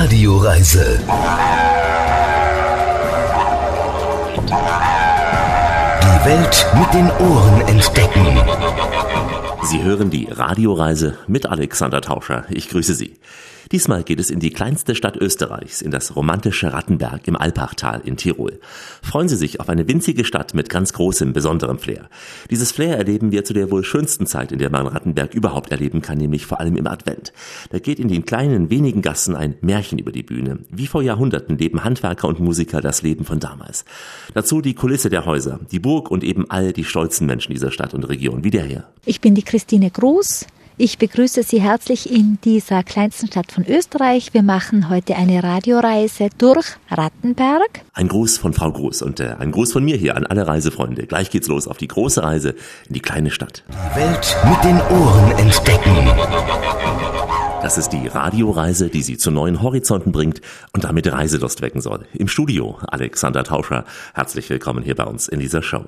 Radioreise. Die Welt mit den Ohren entdecken. Sie hören die Radioreise mit Alexander Tauscher. Ich grüße Sie. Diesmal geht es in die kleinste Stadt Österreichs, in das romantische Rattenberg im Alpachtal in Tirol. Freuen Sie sich auf eine winzige Stadt mit ganz großem, besonderem Flair. Dieses Flair erleben wir zu der wohl schönsten Zeit, in der man Rattenberg überhaupt erleben kann, nämlich vor allem im Advent. Da geht in den kleinen, wenigen Gassen ein Märchen über die Bühne. Wie vor Jahrhunderten leben Handwerker und Musiker das Leben von damals. Dazu die Kulisse der Häuser, die Burg und eben all die stolzen Menschen dieser Stadt und Region, wie der hier. Ich bin die Christine Gruß. Ich begrüße Sie herzlich in dieser kleinsten Stadt von Österreich. Wir machen heute eine Radioreise durch Rattenberg. Ein Gruß von Frau Gruß und äh, ein Gruß von mir hier an alle Reisefreunde. Gleich geht's los auf die große Reise in die kleine Stadt. Die Welt mit den Ohren entdecken. Das ist die Radioreise, die Sie zu neuen Horizonten bringt und damit Reiselust wecken soll. Im Studio Alexander Tauscher. Herzlich willkommen hier bei uns in dieser Show.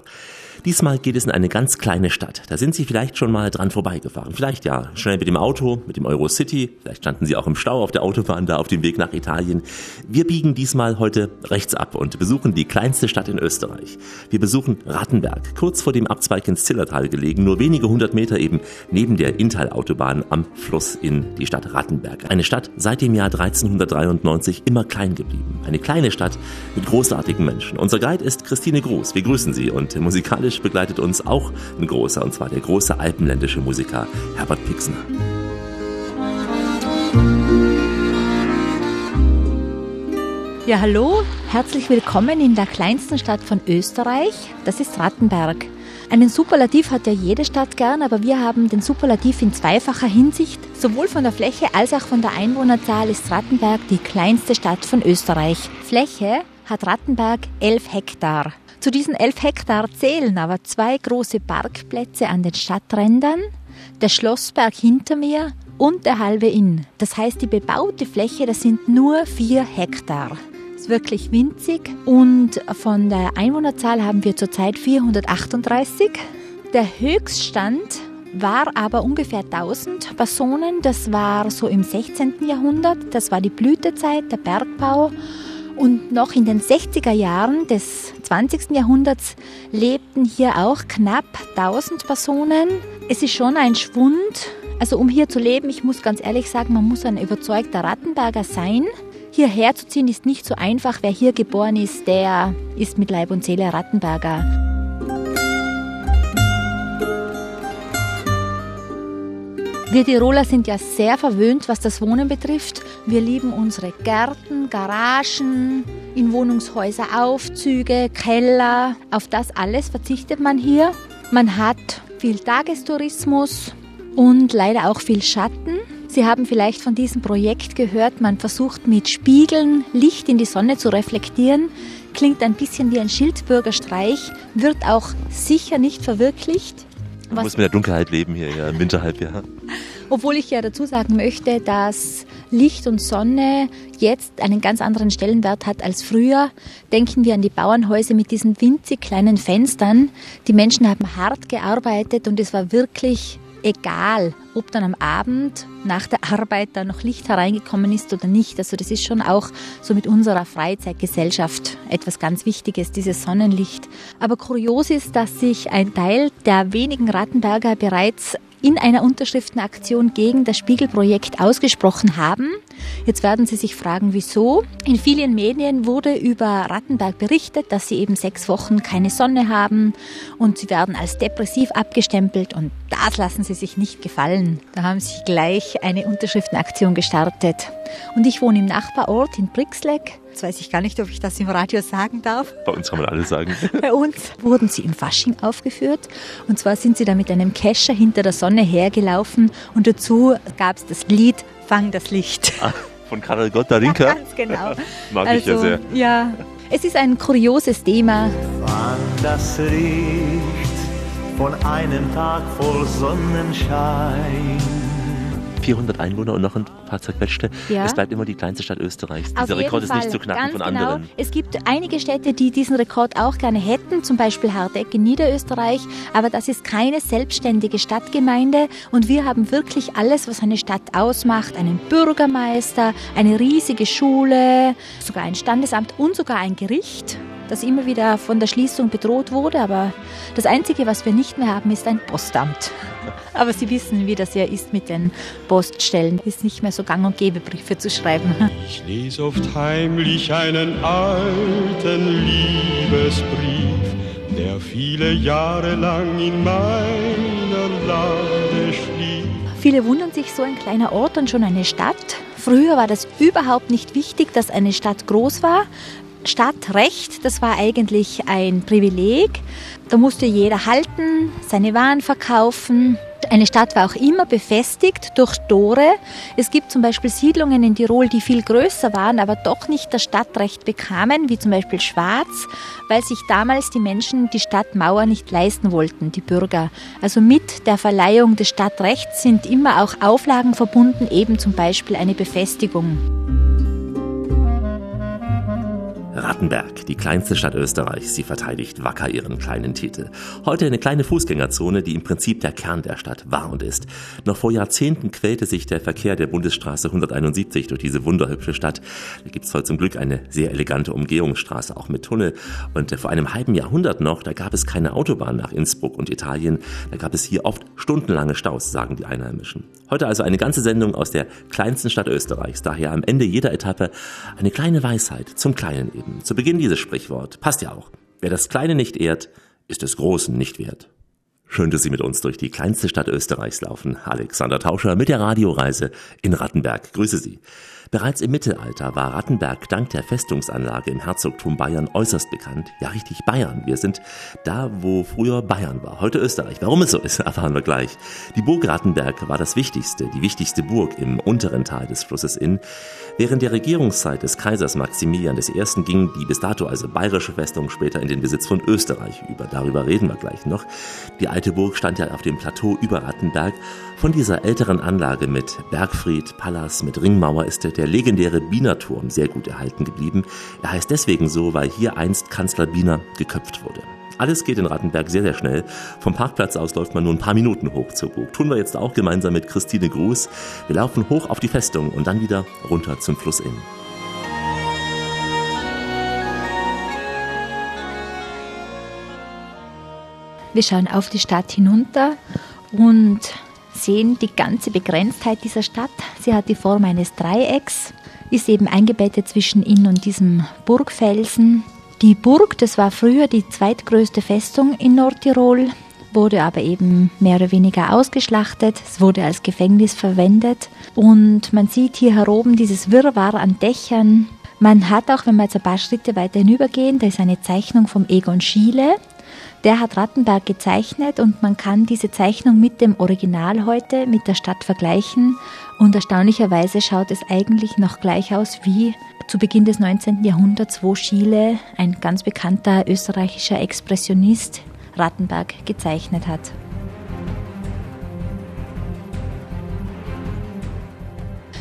Diesmal geht es in eine ganz kleine Stadt. Da sind Sie vielleicht schon mal dran vorbeigefahren. Vielleicht ja schnell mit dem Auto, mit dem Eurocity. Vielleicht standen Sie auch im Stau auf der Autobahn da auf dem Weg nach Italien. Wir biegen diesmal heute rechts ab und besuchen die kleinste Stadt in Österreich. Wir besuchen Rattenberg, kurz vor dem Abzweig ins Zillertal gelegen, nur wenige hundert Meter eben neben der Inntal-Autobahn am Fluss in die Stadt Rattenberg. Eine Stadt seit dem Jahr 1393 immer klein geblieben. Eine kleine Stadt mit großartigen Menschen. Unser Guide ist Christine Gruß. Wir grüßen Sie und musikalisch musikalisch begleitet uns auch ein großer, und zwar der große alpenländische Musiker Herbert Pixner. Ja, hallo, herzlich willkommen in der kleinsten Stadt von Österreich. Das ist Rattenberg. Einen Superlativ hat ja jede Stadt gern, aber wir haben den Superlativ in zweifacher Hinsicht. Sowohl von der Fläche als auch von der Einwohnerzahl ist Rattenberg die kleinste Stadt von Österreich. Fläche hat Rattenberg 11 Hektar. Zu diesen elf Hektar zählen aber zwei große Parkplätze an den Stadträndern, der Schlossberg hinter mir und der halbe Inn. Das heißt, die bebaute Fläche, das sind nur vier Hektar. Das ist wirklich winzig und von der Einwohnerzahl haben wir zurzeit 438. Der Höchststand war aber ungefähr 1000 Personen. Das war so im 16. Jahrhundert. Das war die Blütezeit, der Bergbau. Und noch in den 60er Jahren des 20. Jahrhunderts lebten hier auch knapp 1000 Personen. Es ist schon ein Schwund. Also um hier zu leben, ich muss ganz ehrlich sagen, man muss ein überzeugter Rattenberger sein. Hierher zu ziehen ist nicht so einfach. Wer hier geboren ist, der ist mit Leib und Seele Rattenberger. Wir Tiroler sind ja sehr verwöhnt, was das Wohnen betrifft. Wir lieben unsere Gärten, Garagen, in Wohnungshäuser Aufzüge, Keller. Auf das alles verzichtet man hier. Man hat viel Tagestourismus und leider auch viel Schatten. Sie haben vielleicht von diesem Projekt gehört, man versucht mit Spiegeln Licht in die Sonne zu reflektieren. Klingt ein bisschen wie ein Schildbürgerstreich, wird auch sicher nicht verwirklicht. Man muss mit der Dunkelheit leben hier ja, im Winterhalbjahr. Obwohl ich ja dazu sagen möchte, dass Licht und Sonne jetzt einen ganz anderen Stellenwert hat als früher. Denken wir an die Bauernhäuser mit diesen winzig kleinen Fenstern. Die Menschen haben hart gearbeitet und es war wirklich egal, ob dann am Abend nach der Arbeit da noch Licht hereingekommen ist oder nicht. Also das ist schon auch so mit unserer Freizeitgesellschaft etwas ganz Wichtiges, dieses Sonnenlicht. Aber kurios ist, dass sich ein Teil der wenigen Rattenberger bereits in einer Unterschriftenaktion gegen das Spiegelprojekt ausgesprochen haben. Jetzt werden Sie sich fragen, wieso. In vielen Medien wurde über Rattenberg berichtet, dass sie eben sechs Wochen keine Sonne haben und sie werden als depressiv abgestempelt und das lassen sie sich nicht gefallen. Da haben sie gleich eine Unterschriftenaktion gestartet. Und ich wohne im Nachbarort in Brixleck. Jetzt weiß ich gar nicht, ob ich das im Radio sagen darf. Bei uns kann man alles sagen. Bei uns wurden sie im Fasching aufgeführt. Und zwar sind sie da mit einem Kescher hinter der Sonne hergelaufen. Und dazu gab es das Lied Fang das Licht. Ah, von Karel Gottarinka? Ja, ganz genau. Mag also, ich ja sehr. Ja, es ist ein kurioses Thema. Fang das Licht von einem Tag voll Sonnenschein. 400 Einwohner und noch ein paar zerquetschte. Ja. Es bleibt immer die kleinste Stadt Österreichs. Dieser Rekord Fall. ist nicht zu knacken Ganz von genau. anderen. Es gibt einige Städte, die diesen Rekord auch gerne hätten, zum Beispiel Hardeck in Niederösterreich, aber das ist keine selbstständige Stadtgemeinde und wir haben wirklich alles, was eine Stadt ausmacht. Einen Bürgermeister, eine riesige Schule, sogar ein Standesamt und sogar ein Gericht das immer wieder von der Schließung bedroht wurde. Aber das Einzige, was wir nicht mehr haben, ist ein Postamt. Aber Sie wissen, wie das ja ist mit den Poststellen. Es ist nicht mehr so gang und gäbe, Briefe zu schreiben. Ich lese oft heimlich einen alten Liebesbrief, der viele Jahre lang in meiner Lade schlief. Viele wundern sich, so ein kleiner Ort und schon eine Stadt. Früher war das überhaupt nicht wichtig, dass eine Stadt groß war. Stadtrecht, das war eigentlich ein Privileg. Da musste jeder halten, seine Waren verkaufen. Eine Stadt war auch immer befestigt durch Tore. Es gibt zum Beispiel Siedlungen in Tirol, die viel größer waren, aber doch nicht das Stadtrecht bekamen, wie zum Beispiel Schwarz, weil sich damals die Menschen die Stadtmauer nicht leisten wollten, die Bürger. Also mit der Verleihung des Stadtrechts sind immer auch Auflagen verbunden, eben zum Beispiel eine Befestigung. Rattenberg, die kleinste Stadt Österreichs, sie verteidigt wacker ihren kleinen Titel. Heute eine kleine Fußgängerzone, die im Prinzip der Kern der Stadt war und ist. Noch vor Jahrzehnten quälte sich der Verkehr der Bundesstraße 171 durch diese wunderhübsche Stadt. Da gibt's heute zum Glück eine sehr elegante Umgehungsstraße, auch mit Tunnel. Und vor einem halben Jahrhundert noch, da gab es keine Autobahn nach Innsbruck und Italien. Da gab es hier oft stundenlange Staus, sagen die Einheimischen. Heute also eine ganze Sendung aus der kleinsten Stadt Österreichs. Daher am Ende jeder Etappe eine kleine Weisheit zum Kleinen eben zu Beginn dieses Sprichwort. Passt ja auch. Wer das Kleine nicht ehrt, ist des Großen nicht wert. Schön, dass Sie mit uns durch die kleinste Stadt Österreichs laufen. Alexander Tauscher mit der Radioreise in Rattenberg. Grüße Sie. Bereits im Mittelalter war Rattenberg dank der Festungsanlage im Herzogtum Bayern äußerst bekannt. Ja, richtig Bayern. Wir sind da, wo früher Bayern war, heute Österreich. Warum es so ist, erfahren wir gleich. Die Burg Rattenberg war das wichtigste, die wichtigste Burg im unteren Teil des Flusses Inn. Während der Regierungszeit des Kaisers Maximilian I. ging die bis dato also bayerische Festung später in den Besitz von Österreich über. Darüber reden wir gleich noch. Die alte Burg stand ja auf dem Plateau über Rattenberg. Von dieser älteren Anlage mit Bergfried, Palas, mit Ringmauer ist der legendäre Bienerturm sehr gut erhalten geblieben. Er heißt deswegen so, weil hier einst Kanzler Biener geköpft wurde. Alles geht in Rattenberg sehr, sehr schnell. Vom Parkplatz aus läuft man nur ein paar Minuten hoch zur Burg. Tun wir jetzt auch gemeinsam mit Christine Gruß. Wir laufen hoch auf die Festung und dann wieder runter zum Fluss Inn. Wir schauen auf die Stadt hinunter und sehen die ganze Begrenztheit dieser Stadt. Sie hat die Form eines Dreiecks, ist eben eingebettet zwischen Inn und diesem Burgfelsen. Die Burg, das war früher die zweitgrößte Festung in Nordtirol, wurde aber eben mehr oder weniger ausgeschlachtet. Es wurde als Gefängnis verwendet und man sieht hier heroben dieses Wirrwarr an Dächern. Man hat auch, wenn wir jetzt ein paar Schritte weiter hinübergehen, da ist eine Zeichnung vom Egon Schiele. Der hat Rattenberg gezeichnet und man kann diese Zeichnung mit dem Original heute, mit der Stadt vergleichen. Und erstaunlicherweise schaut es eigentlich noch gleich aus wie zu Beginn des 19. Jahrhunderts, wo Schiele, ein ganz bekannter österreichischer Expressionist, Rattenberg gezeichnet hat.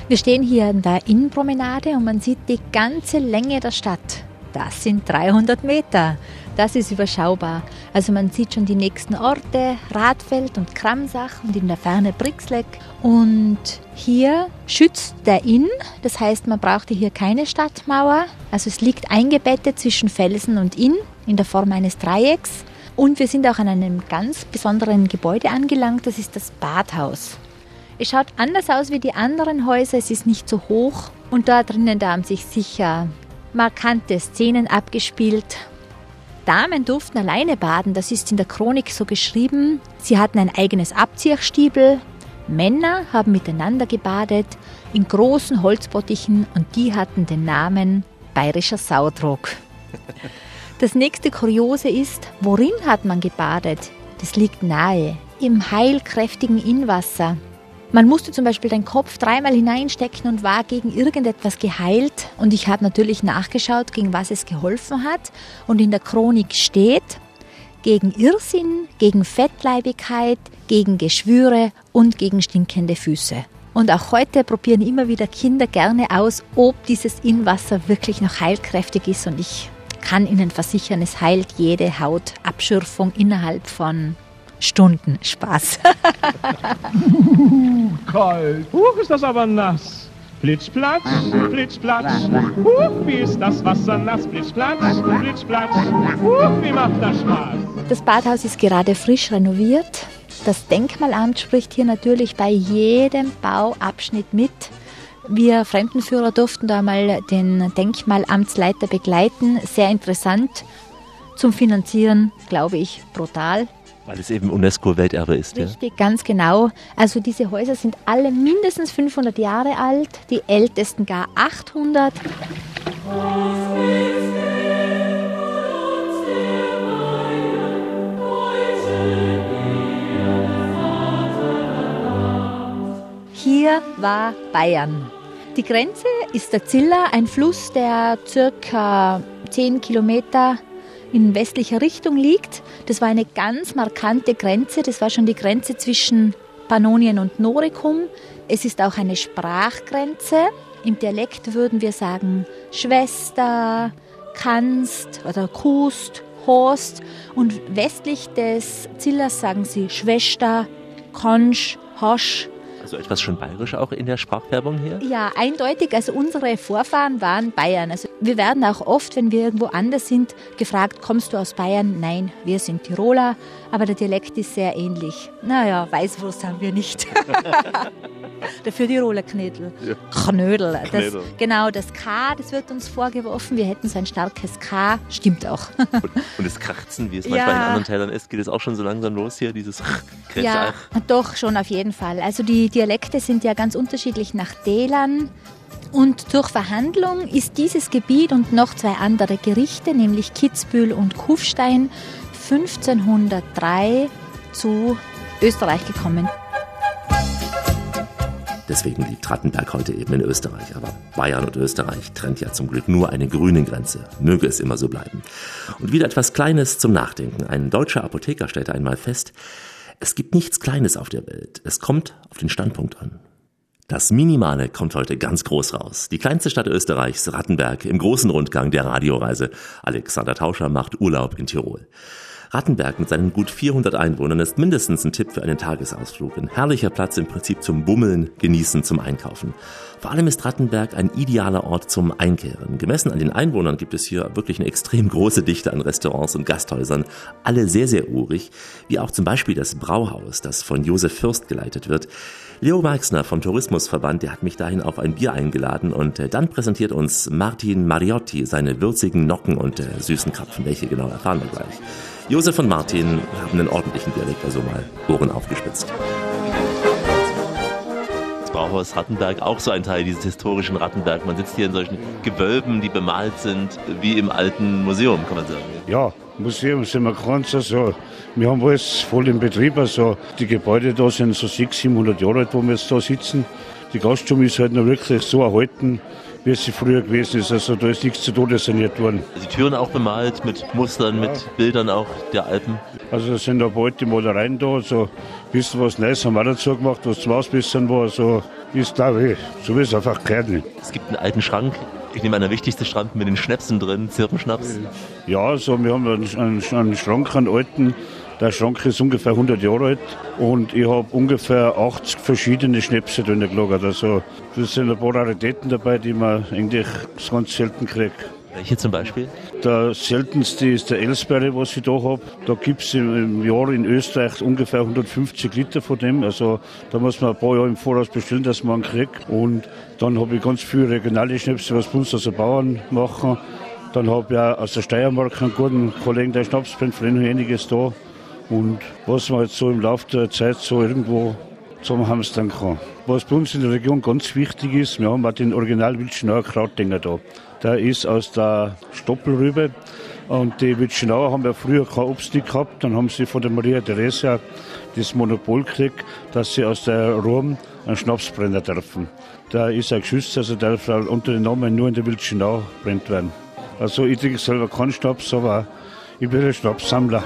Wir stehen hier in der Innenpromenade und man sieht die ganze Länge der Stadt. Das sind 300 Meter. Das ist überschaubar. Also man sieht schon die nächsten Orte, Radfeld und Kramsach und in der Ferne Brixleck. Und hier schützt der Inn, das heißt man brauchte hier keine Stadtmauer. Also es liegt eingebettet zwischen Felsen und Inn in der Form eines Dreiecks. Und wir sind auch an einem ganz besonderen Gebäude angelangt, das ist das Badhaus. Es schaut anders aus wie die anderen Häuser, es ist nicht so hoch und da drinnen da haben sich sicher markante Szenen abgespielt Damen durften alleine baden, das ist in der Chronik so geschrieben. Sie hatten ein eigenes Abziehstiebel. Männer haben miteinander gebadet in großen Holzbottichen und die hatten den Namen Bayerischer Saudruck. Das nächste Kuriose ist, worin hat man gebadet? Das liegt nahe, im heilkräftigen Innenwasser. Man musste zum Beispiel den Kopf dreimal hineinstecken und war gegen irgendetwas geheilt. Und ich habe natürlich nachgeschaut, gegen was es geholfen hat. Und in der Chronik steht, gegen Irrsinn, gegen Fettleibigkeit, gegen Geschwüre und gegen stinkende Füße. Und auch heute probieren immer wieder Kinder gerne aus, ob dieses Innenwasser wirklich noch heilkräftig ist. Und ich kann Ihnen versichern, es heilt jede Hautabschürfung innerhalb von Stunden. Spaß. Kalt. Huch, ist das aber nass. Blitzplatz, Blitzplatz. Huch, wie ist das Wasser nass. Blitzplatz, Blitzplatz. Huch, wie macht das Spaß. Das Badhaus ist gerade frisch renoviert. Das Denkmalamt spricht hier natürlich bei jedem Bauabschnitt mit. Wir Fremdenführer durften da mal den Denkmalamtsleiter begleiten. Sehr interessant. Zum Finanzieren, glaube ich, brutal. Weil es eben UNESCO-Welterbe ist. Richtig, ja? ganz genau. Also diese Häuser sind alle mindestens 500 Jahre alt, die ältesten gar 800. Hier war Bayern. Die Grenze ist der Ziller, ein Fluss, der circa 10 Kilometer in westlicher Richtung liegt. Das war eine ganz markante Grenze. Das war schon die Grenze zwischen Pannonien und Noricum. Es ist auch eine Sprachgrenze. Im Dialekt würden wir sagen Schwester, Kanst oder Kust, Horst. Und westlich des Zillers sagen sie Schwester, Konsch, Hosch. Also etwas schon bayerisch auch in der Sprachfärbung hier? Ja, eindeutig. Also unsere Vorfahren waren Bayern. Also wir werden auch oft, wenn wir irgendwo anders sind, gefragt, kommst du aus Bayern? Nein, wir sind Tiroler, aber der Dialekt ist sehr ähnlich. Naja, Weißwurst haben wir nicht. Dafür Tiroler Knödel. Ja. Knödel. Das, genau, das K, das wird uns vorgeworfen. Wir hätten so ein starkes K. Stimmt auch. und, und das Kratzen, wie es manchmal in anderen Teilen ist, geht es auch schon so langsam los hier, dieses Ja, doch, schon auf jeden Fall. Also die Dialekte sind ja ganz unterschiedlich nach Dälern. Und durch Verhandlung ist dieses Gebiet und noch zwei andere Gerichte, nämlich Kitzbühel und Kufstein, 1503 zu Österreich gekommen. Deswegen liegt Rattenberg heute eben in Österreich. Aber Bayern und Österreich trennt ja zum Glück nur eine grüne Grenze. Möge es immer so bleiben. Und wieder etwas Kleines zum Nachdenken. Ein deutscher Apotheker stellte einmal fest, es gibt nichts Kleines auf der Welt. Es kommt auf den Standpunkt an. Das Minimale kommt heute ganz groß raus. Die kleinste Stadt Österreichs, Rattenberg, im großen Rundgang der Radioreise. Alexander Tauscher macht Urlaub in Tirol. Rattenberg mit seinen gut 400 Einwohnern ist mindestens ein Tipp für einen Tagesausflug. Ein herrlicher Platz im Prinzip zum Bummeln, Genießen, zum Einkaufen. Vor allem ist Rattenberg ein idealer Ort zum Einkehren. Gemessen an den Einwohnern gibt es hier wirklich eine extrem große Dichte an Restaurants und Gasthäusern, alle sehr, sehr urig, wie auch zum Beispiel das Brauhaus, das von Josef Fürst geleitet wird. Leo Marxner vom Tourismusverband, der hat mich dahin auf ein Bier eingeladen und äh, dann präsentiert uns Martin Mariotti seine würzigen Nocken und äh, süßen Krapfen. Welche genau erfahren wir gleich. Josef und Martin haben einen ordentlichen Dialekt, also mal Ohren aufgespitzt. Das Brauhaus Rattenberg, auch so ein Teil dieses historischen Rattenberg. Man sitzt hier in solchen Gewölben, die bemalt sind, wie im alten Museum, kann man sagen. Ja, Museum sind wir ganz also. Wir haben alles voll im Betrieb. Also die Gebäude da sind so 600, 700 Jahre alt, wo wir jetzt da sitzen. Die Gaststube ist halt noch wirklich so erhalten, wie es sie früher gewesen ist. Also da ist nichts zu Tode saniert worden. Die Türen auch bemalt mit Mustern, ja. mit Bildern auch der Alpen. Also es sind ein paar alte Malereien da. Also ein bisschen was Neues haben wir dazu gemacht, was zum Ausbessern war. Also ist da weh. So wie es einfach gehört. Es gibt einen alten Schrank. Ich nehme an, der wichtigste Schrank mit den Schnäpsen drin, Zirpenschnaps. Ja, also wir haben einen, einen, einen Schrank, einen alten, der Schrank ist ungefähr 100 Jahre alt und ich habe ungefähr 80 verschiedene Schnäpse drin gelagert. Also das sind ein paar Raritäten dabei, die man eigentlich ganz selten kriegt. Welche zum Beispiel? Der seltenste ist der Elsberry, was ich da habe. Da gibt es im Jahr in Österreich ungefähr 150 Liter von dem. Also da muss man ein paar Jahre im Voraus bestellen, dass man einen kriegt. Und dann habe ich ganz viele regionale Schnäpse, was bei uns also Bauern machen. Dann habe ich auch aus der Steiermark einen guten Kollegen, der Schnaps bringt, von denen einiges da. Und was man jetzt so im Laufe der Zeit so irgendwo zum Hamstern kann. Was bei uns in der Region ganz wichtig ist, wir haben auch den Original Wildschenauer Krautdinger da. Der ist aus der Stoppelrübe. Und die Wildschenauer haben ja früher kein Obst gehabt. Dann haben sie von der Maria Theresia das Monopol gekriegt, dass sie aus der Rom einen Schnaps brennen dürfen. Da ist ein geschützt, also darf unter dem Namen nur in der Wildschenau brennt werden. Also ich trinke selber keinen Schnaps, aber ich bin ein Schnapssammler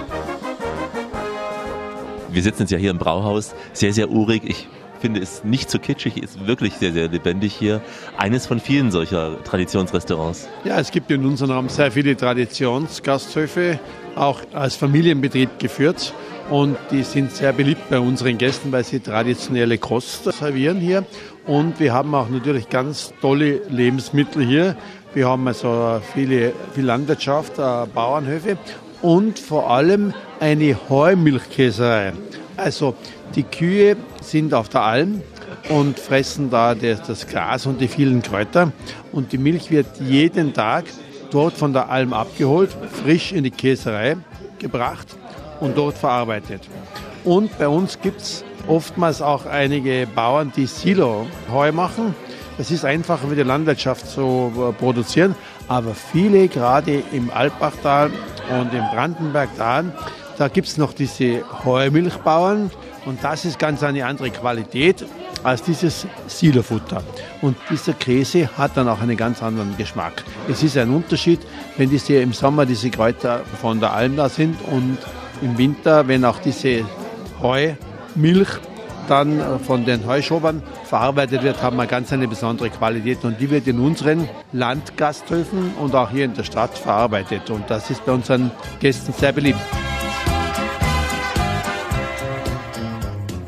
wir sitzen jetzt ja hier im Brauhaus, sehr, sehr urig. Ich finde, ist nicht zu kitschig, ist wirklich sehr, sehr lebendig hier. Eines von vielen solcher Traditionsrestaurants. Ja, es gibt in unserem Raum sehr viele Traditionsgasthöfe, auch als Familienbetrieb geführt. Und die sind sehr beliebt bei unseren Gästen, weil sie traditionelle Kost servieren hier. Und wir haben auch natürlich ganz tolle Lebensmittel hier. Wir haben also viele, viel Landwirtschaft, äh, Bauernhöfe und vor allem eine Heumilchkäserei. Also die Kühe sind auf der Alm und fressen da das Gras und die vielen Kräuter. Und die Milch wird jeden Tag dort von der Alm abgeholt, frisch in die Käserei gebracht und dort verarbeitet. Und bei uns gibt es oftmals auch einige Bauern, die Silo-Heu machen. Das ist einfacher für die Landwirtschaft zu äh, produzieren, aber viele, gerade im Alpbachtal und im Brandenbergtal, da gibt es noch diese Heumilchbauern und das ist ganz eine andere Qualität als dieses Silofutter. Und dieser Käse hat dann auch einen ganz anderen Geschmack. Es ist ein Unterschied, wenn diese im Sommer diese Kräuter von der Alm da sind und im Winter, wenn auch diese Heumilch dann von den Heuschobern verarbeitet wird, haben wir ganz eine besondere Qualität und die wird in unseren Landgasthöfen und auch hier in der Stadt verarbeitet und das ist bei unseren Gästen sehr beliebt.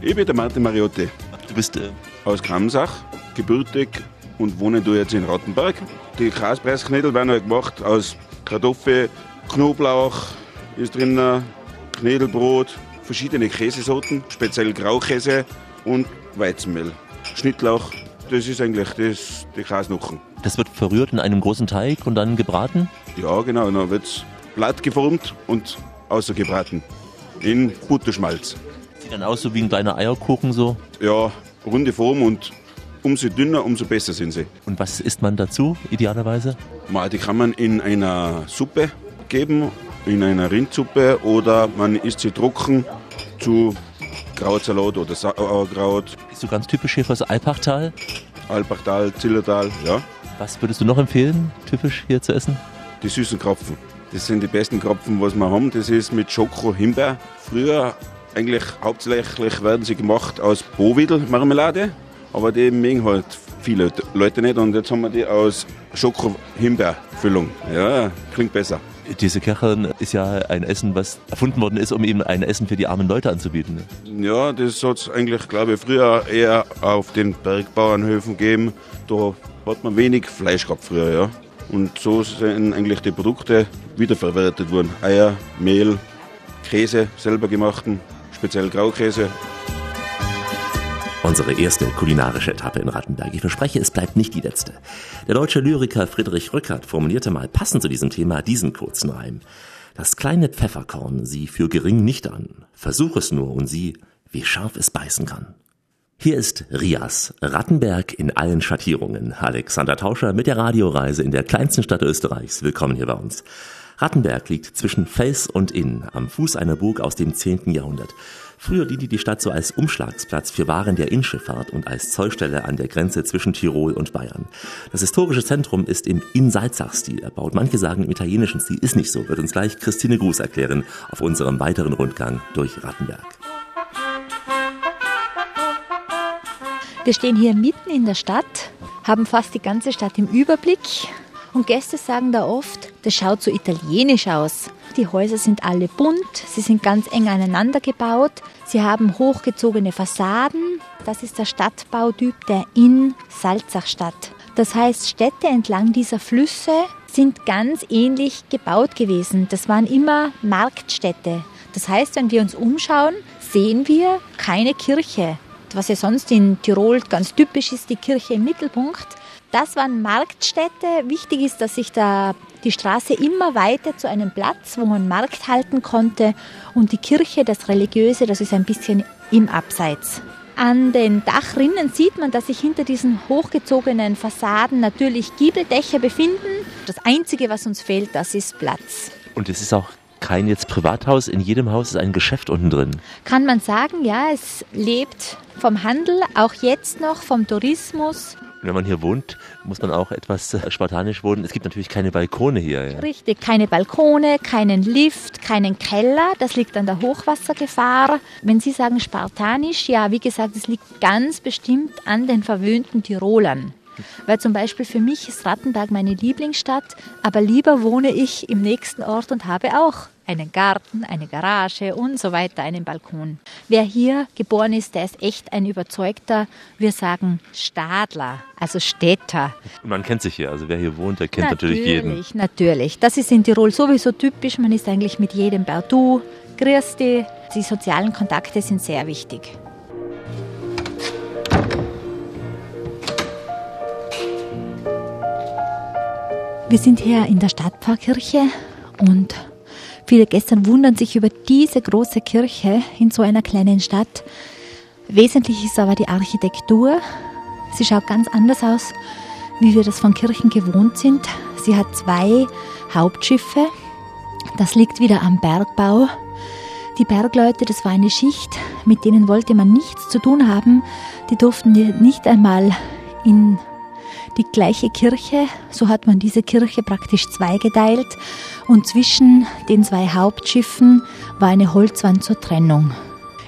Ich bin der Martin Mariotti. Du bist äh, aus Kramsach, gebürtig und wohne du jetzt in Rottenberg. Die Kaspreisknädel werden halt gemacht aus Kartoffel, Knoblauch ist drin, Knädelbrot, verschiedene Käsesorten, speziell Graukäse und Weizenmehl. Schnittlauch, das ist eigentlich das, die Kasnuchen. Das wird verrührt in einem großen Teig und dann gebraten? Ja, genau, dann wird es platt geformt und außergebraten in Butterschmalz. Sieht dann aus so wie ein kleiner Eierkuchen so? Ja, runde Form und umso dünner, umso besser sind sie. Und was isst man dazu, idealerweise? Die kann man in einer Suppe geben, in einer Rindsuppe oder man isst sie trocken zu Krautsalat oder Sauerkraut. Bist du ganz typisch hier fürs Alpachtal? Alpachtal, Zillertal, ja. Was würdest du noch empfehlen, typisch hier zu essen? Die süßen Krapfen. Das sind die besten Krapfen, was wir haben. Das ist mit Schoko-Himbeer. Früher eigentlich hauptsächlich werden sie gemacht aus Bovidel-Marmelade, aber die mögen halt viele Leute nicht und jetzt haben wir die aus Schoko-Himbeer-Füllung. Ja, klingt besser. Diese Kachern ist ja ein Essen, was erfunden worden ist, um eben ein Essen für die armen Leute anzubieten. Ja, das hat es eigentlich, glaube ich, früher eher auf den Bergbauernhöfen gegeben. Da hat man wenig Fleisch gehabt früher, ja. Und so sind eigentlich die Produkte wiederverwertet worden. Eier, Mehl, Käse, selber gemachten, speziell Graukäse. Unsere erste kulinarische Etappe in Rattenberg. Ich verspreche, es bleibt nicht die letzte. Der deutsche Lyriker Friedrich Rückert formulierte mal passend zu diesem Thema diesen kurzen Reim. Das kleine Pfefferkorn sieh für gering nicht an. Versuch es nur und sieh, wie scharf es beißen kann. Hier ist Rias, Rattenberg in allen Schattierungen. Alexander Tauscher mit der Radioreise in der kleinsten Stadt Österreichs. Willkommen hier bei uns. Rattenberg liegt zwischen Fels und Inn am Fuß einer Burg aus dem 10. Jahrhundert. Früher diente die Stadt so als Umschlagsplatz für Waren der Innschifffahrt und als Zollstelle an der Grenze zwischen Tirol und Bayern. Das historische Zentrum ist im In-Salzach-Stil erbaut. Manche sagen im italienischen Stil ist nicht so, wird uns gleich Christine Gruß erklären auf unserem weiteren Rundgang durch Rattenberg. Wir stehen hier mitten in der Stadt, haben fast die ganze Stadt im Überblick und Gäste sagen da oft, das schaut so italienisch aus. Die Häuser sind alle bunt, sie sind ganz eng aneinander gebaut, sie haben hochgezogene Fassaden. Das ist der Stadtbautyp der In-Salzachstadt. Das heißt, Städte entlang dieser Flüsse sind ganz ähnlich gebaut gewesen. Das waren immer Marktstädte. Das heißt, wenn wir uns umschauen, sehen wir keine Kirche. Was ja sonst in Tirol ganz typisch ist, die Kirche im Mittelpunkt. Das waren Marktstädte. Wichtig ist, dass sich da die Straße immer weiter zu einem Platz, wo man Markt halten konnte und die Kirche, das Religiöse, das ist ein bisschen im Abseits. An den Dachrinnen sieht man, dass sich hinter diesen hochgezogenen Fassaden natürlich Giebeldächer befinden. Das Einzige, was uns fehlt, das ist Platz. Und es ist auch kein jetzt Privathaus, in jedem Haus ist ein Geschäft unten drin. Kann man sagen, ja, es lebt vom Handel, auch jetzt noch vom Tourismus Wenn man hier wohnt, muss man auch etwas äh, spartanisch wohnen. Es gibt natürlich keine Balkone hier. Ja. Richtig, keine Balkone, keinen Lift, keinen Keller. Das liegt an der Hochwassergefahr. Wenn Sie sagen spartanisch, ja, wie gesagt, es liegt ganz bestimmt an den verwöhnten Tirolern. Weil zum Beispiel für mich ist Rattenberg meine Lieblingsstadt, aber lieber wohne ich im nächsten Ort und habe auch einen Garten, eine Garage und so weiter, einen Balkon. Wer hier geboren ist, der ist echt ein überzeugter, wir sagen Stadler, also Städter. Man kennt sich hier, also wer hier wohnt, der kennt natürlich, natürlich jeden. Natürlich, natürlich. Das ist in Tirol sowieso typisch, man ist eigentlich mit jedem Berdu, grüß Die sozialen Kontakte sind sehr wichtig. Wir sind hier in der Stadtpfarrkirche und viele Gäste wundern sich über diese große Kirche in so einer kleinen Stadt. Wesentlich ist aber die Architektur. Sie schaut ganz anders aus, wie wir das von Kirchen gewohnt sind. Sie hat zwei Hauptschiffe. Das liegt wieder am Bergbau. Die Bergleute, das war eine Schicht, mit denen wollte man nichts zu tun haben. Die durften nicht einmal in die gleiche Kirche. So hat man diese Kirche praktisch zweigeteilt und zwischen den zwei Hauptschiffen war eine Holzwand zur Trennung.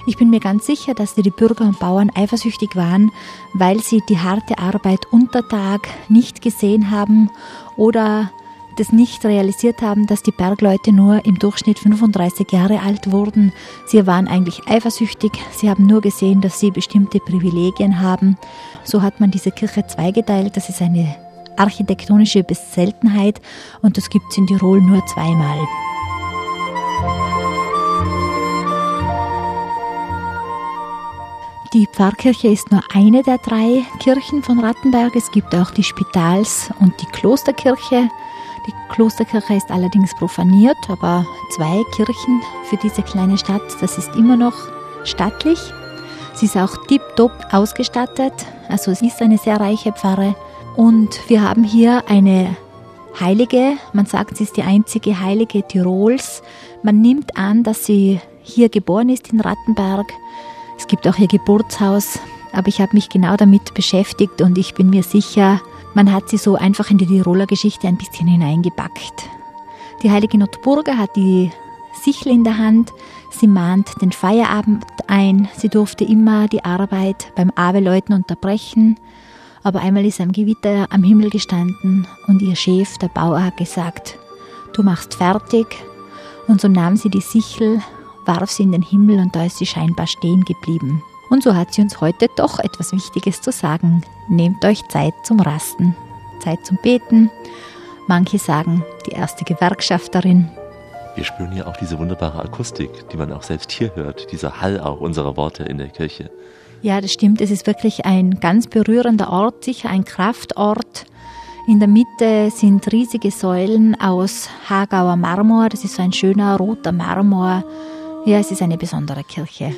Ich bin mir ganz sicher, dass die Bürger und Bauern eifersüchtig waren, weil sie die harte Arbeit unter Tag nicht gesehen haben oder das nicht realisiert haben, dass die Bergleute nur im Durchschnitt 35 Jahre alt wurden. Sie waren eigentlich eifersüchtig. Sie haben nur gesehen, dass sie bestimmte Privilegien haben. So hat man diese Kirche zweigeteilt. Das ist eine architektonische Seltenheit und das gibt es in Tirol nur zweimal. Die Pfarrkirche ist nur eine der drei Kirchen von Rattenberg. Es gibt auch die Spitals- und die Klosterkirche. Die Klosterkirche ist allerdings profaniert, aber zwei Kirchen für diese kleine Stadt, das ist immer noch stattlich. Sie ist auch tiptop ausgestattet, also es ist eine sehr reiche Pfarre. Und wir haben hier eine Heilige, man sagt, sie ist die einzige Heilige Tirols. Man nimmt an, dass sie hier geboren ist in Rattenberg. Es gibt auch ihr Geburtshaus, aber ich habe mich genau damit beschäftigt und ich bin mir sicher, man hat sie so einfach in die Tiroler Geschichte ein bisschen hineingepackt. Die heilige Notburger hat die Sichel in der Hand, sie mahnt den Feierabend ein, sie durfte immer die Arbeit beim Abeläuten unterbrechen, aber einmal ist ein Gewitter am Himmel gestanden und ihr Chef, der Bauer, hat gesagt, du machst fertig. Und so nahm sie die Sichel, warf sie in den Himmel und da ist sie scheinbar stehen geblieben. Und so hat sie uns heute doch etwas Wichtiges zu sagen. Nehmt euch Zeit zum Rasten, Zeit zum Beten. Manche sagen, die erste Gewerkschafterin. Wir spüren hier auch diese wunderbare Akustik, die man auch selbst hier hört, dieser Hall auch unserer Worte in der Kirche. Ja, das stimmt. Es ist wirklich ein ganz berührender Ort, sicher ein Kraftort. In der Mitte sind riesige Säulen aus Hagauer Marmor. Das ist so ein schöner roter Marmor ja, es ist eine besondere Kirche.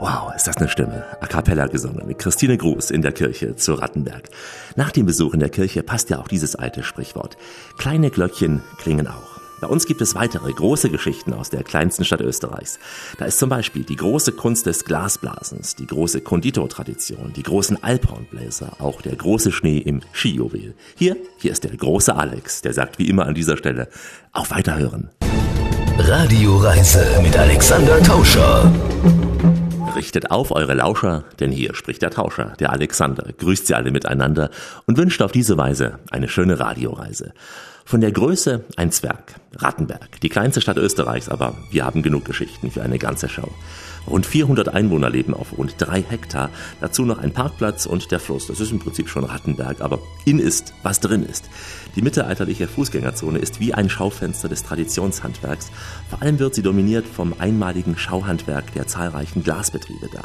Wow, ist das eine Stimme. A cappella gesungen mit Christine Gruß in der Kirche zu Rattenberg. Nach dem Besuch in der Kirche passt ja auch dieses alte Sprichwort. Kleine Glöckchen klingen auch. Bei uns gibt es weitere große Geschichten aus der kleinsten Stadt Österreichs. Da ist zum Beispiel die große Kunst des Glasblasens, die große Konditortradition, die großen Alphornbläser, auch der große Schnee im Skijuwel. Hier, hier ist der große Alex, der sagt wie immer an dieser Stelle, auf Weiterhören. Radioreise mit Alexander Tauscher. Richtet auf eure Lauscher, denn hier spricht der Tauscher, der Alexander, grüßt sie alle miteinander und wünscht auf diese Weise eine schöne Radioreise. Von der Größe ein Zwerg, Rattenberg, die kleinste Stadt Österreichs, aber wir haben genug Geschichten für eine ganze Show. Rund 400 Einwohner leben auf rund drei Hektar, dazu noch ein Parkplatz und der Fluss. Das ist im Prinzip schon Rattenberg, aber in ist, was drin ist. Die mittelalterliche Fußgängerzone ist wie ein Schaufenster des Traditionshandwerks. Vor allem wird sie dominiert vom einmaligen Schauhandwerk der zahlreichen Glasbetriebe da.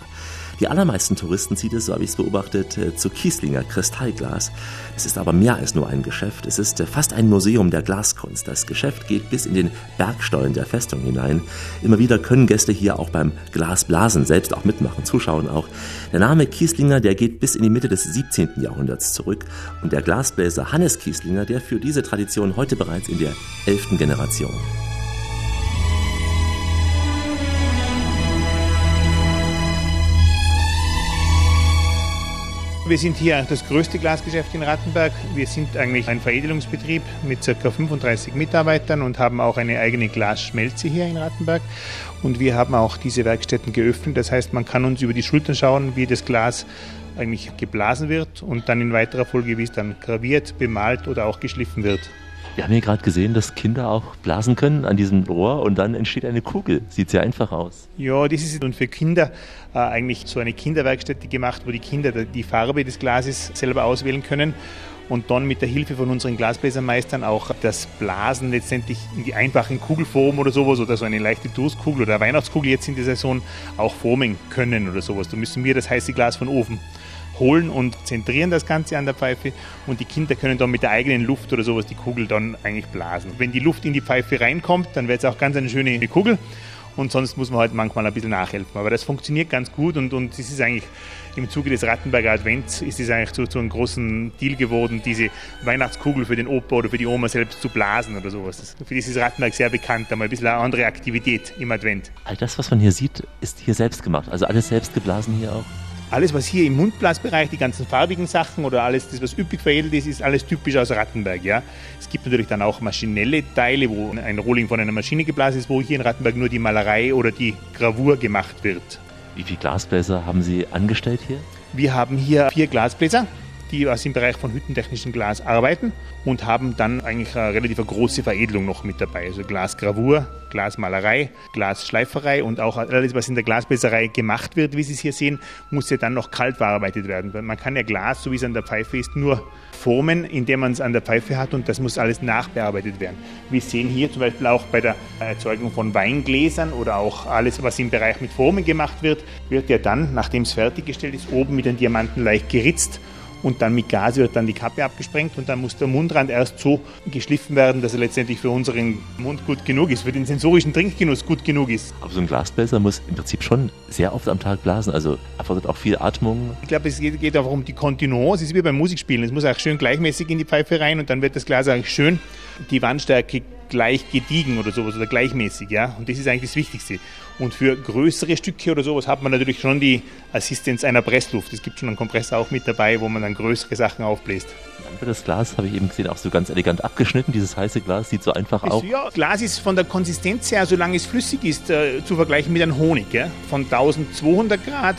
Die allermeisten Touristen zieht es, so habe ich es beobachtet, äh, zu Kieslinger Kristallglas. Es ist aber mehr als nur ein Geschäft. Es ist äh, fast ein Museum der Glaskunst. Das Geschäft geht bis in den Bergstollen der Festung hinein. Immer wieder können Gäste hier auch beim Glasblasen selbst auch mitmachen, zuschauen auch. Der Name Kieslinger, der geht bis in die Mitte des 17. Jahrhunderts zurück. Und der Glasbläser Hannes Kieslinger, der führt diese Tradition heute bereits in der elften Generation. Wir sind hier das größte Glasgeschäft in Rattenberg. Wir sind eigentlich ein Veredelungsbetrieb mit ca. 35 Mitarbeitern und haben auch eine eigene Glasschmelze hier in Rattenberg. Und wir haben auch diese Werkstätten geöffnet. Das heißt, man kann uns über die Schultern schauen, wie das Glas eigentlich geblasen wird und dann in weiterer Folge, wie es dann graviert, bemalt oder auch geschliffen wird. Wir haben hier gerade gesehen, dass Kinder auch blasen können an diesem Rohr und dann entsteht eine Kugel. Sieht sehr einfach aus. Ja, das ist und für Kinder äh, eigentlich so eine Kinderwerkstätte gemacht, wo die Kinder die Farbe des Glases selber auswählen können und dann mit der Hilfe von unseren Glasbläsermeistern auch das Blasen letztendlich in die einfachen Kugelform oder sowas oder so eine leichte Durstkugel oder Weihnachtskugel jetzt in der Saison auch formen können oder sowas. Da müssen wir das heiße Glas von oben holen und zentrieren das Ganze an der Pfeife und die Kinder können dann mit der eigenen Luft oder sowas die Kugel dann eigentlich blasen. Wenn die Luft in die Pfeife reinkommt, dann wird es auch ganz eine schöne Kugel und sonst muss man halt manchmal ein bisschen nachhelfen. Aber das funktioniert ganz gut und, und das ist eigentlich im Zuge des Rattenberger Advents ist es eigentlich zu, zu einem großen Deal geworden, diese Weihnachtskugel für den Opa oder für die Oma selbst zu blasen oder sowas. Das, für ist Rattenberg sehr bekannt, einmal ein bisschen eine andere Aktivität im Advent. All das, was man hier sieht, ist hier selbst gemacht. Also alles selbst geblasen hier auch? Alles, was hier im Mundblasbereich, die ganzen farbigen Sachen oder alles, das, was üppig veredelt ist, ist alles typisch aus Rattenberg. Ja? Es gibt natürlich dann auch maschinelle Teile, wo ein Rohling von einer Maschine geblasen ist, wo hier in Rattenberg nur die Malerei oder die Gravur gemacht wird. Wie viele Glasbläser haben Sie angestellt hier? Wir haben hier vier Glasbläser, die aus dem Bereich von hüttentechnischem Glas arbeiten und haben dann eigentlich eine relativ große Veredelung noch mit dabei. Also Glasgravur, Glasmalerei, Glasschleiferei und auch alles, was in der Glasbläserei gemacht wird, wie Sie es hier sehen, muss ja dann noch kalt verarbeitet werden. Man kann ja Glas, so wie es an der Pfeife ist, nur formen, indem man es an der Pfeife hat und das muss alles nachbearbeitet werden. Wir sehen hier zum Beispiel auch bei der Erzeugung von Weingläsern oder auch alles, was im Bereich mit Formen gemacht wird, wird ja dann, nachdem es fertiggestellt ist, oben mit den Diamanten leicht geritzt und dann mit Gas wird dann die Kappe abgesprengt und dann muss der Mundrand erst so geschliffen werden, dass er letztendlich für unseren Mund gut genug ist, für den sensorischen Trinkgenuss gut genug ist. Aber so ein Glasbläser muss im Prinzip schon sehr oft am Tag blasen, also erfordert auch viel Atmung. Ich glaube, es geht, geht auch um die Kontinuance, es ist wie beim Musikspielen, es muss auch schön gleichmäßig in die Pfeife rein und dann wird das Glas auch schön die Wandstärke gleich gediegen oder sowas oder gleichmäßig, ja. Und das ist eigentlich das Wichtigste. Und für größere Stücke oder sowas hat man natürlich schon die Assistenz einer Pressluft. Es gibt schon einen Kompressor auch mit dabei, wo man dann größere Sachen aufbläst. Das Glas, habe ich eben gesehen, auch so ganz elegant abgeschnitten. Dieses heiße Glas sieht so einfach aus. Ja, Glas ist von der Konsistenz her, solange es flüssig ist, äh, zu vergleichen mit einem Honig. Ja? Von 1200 Grad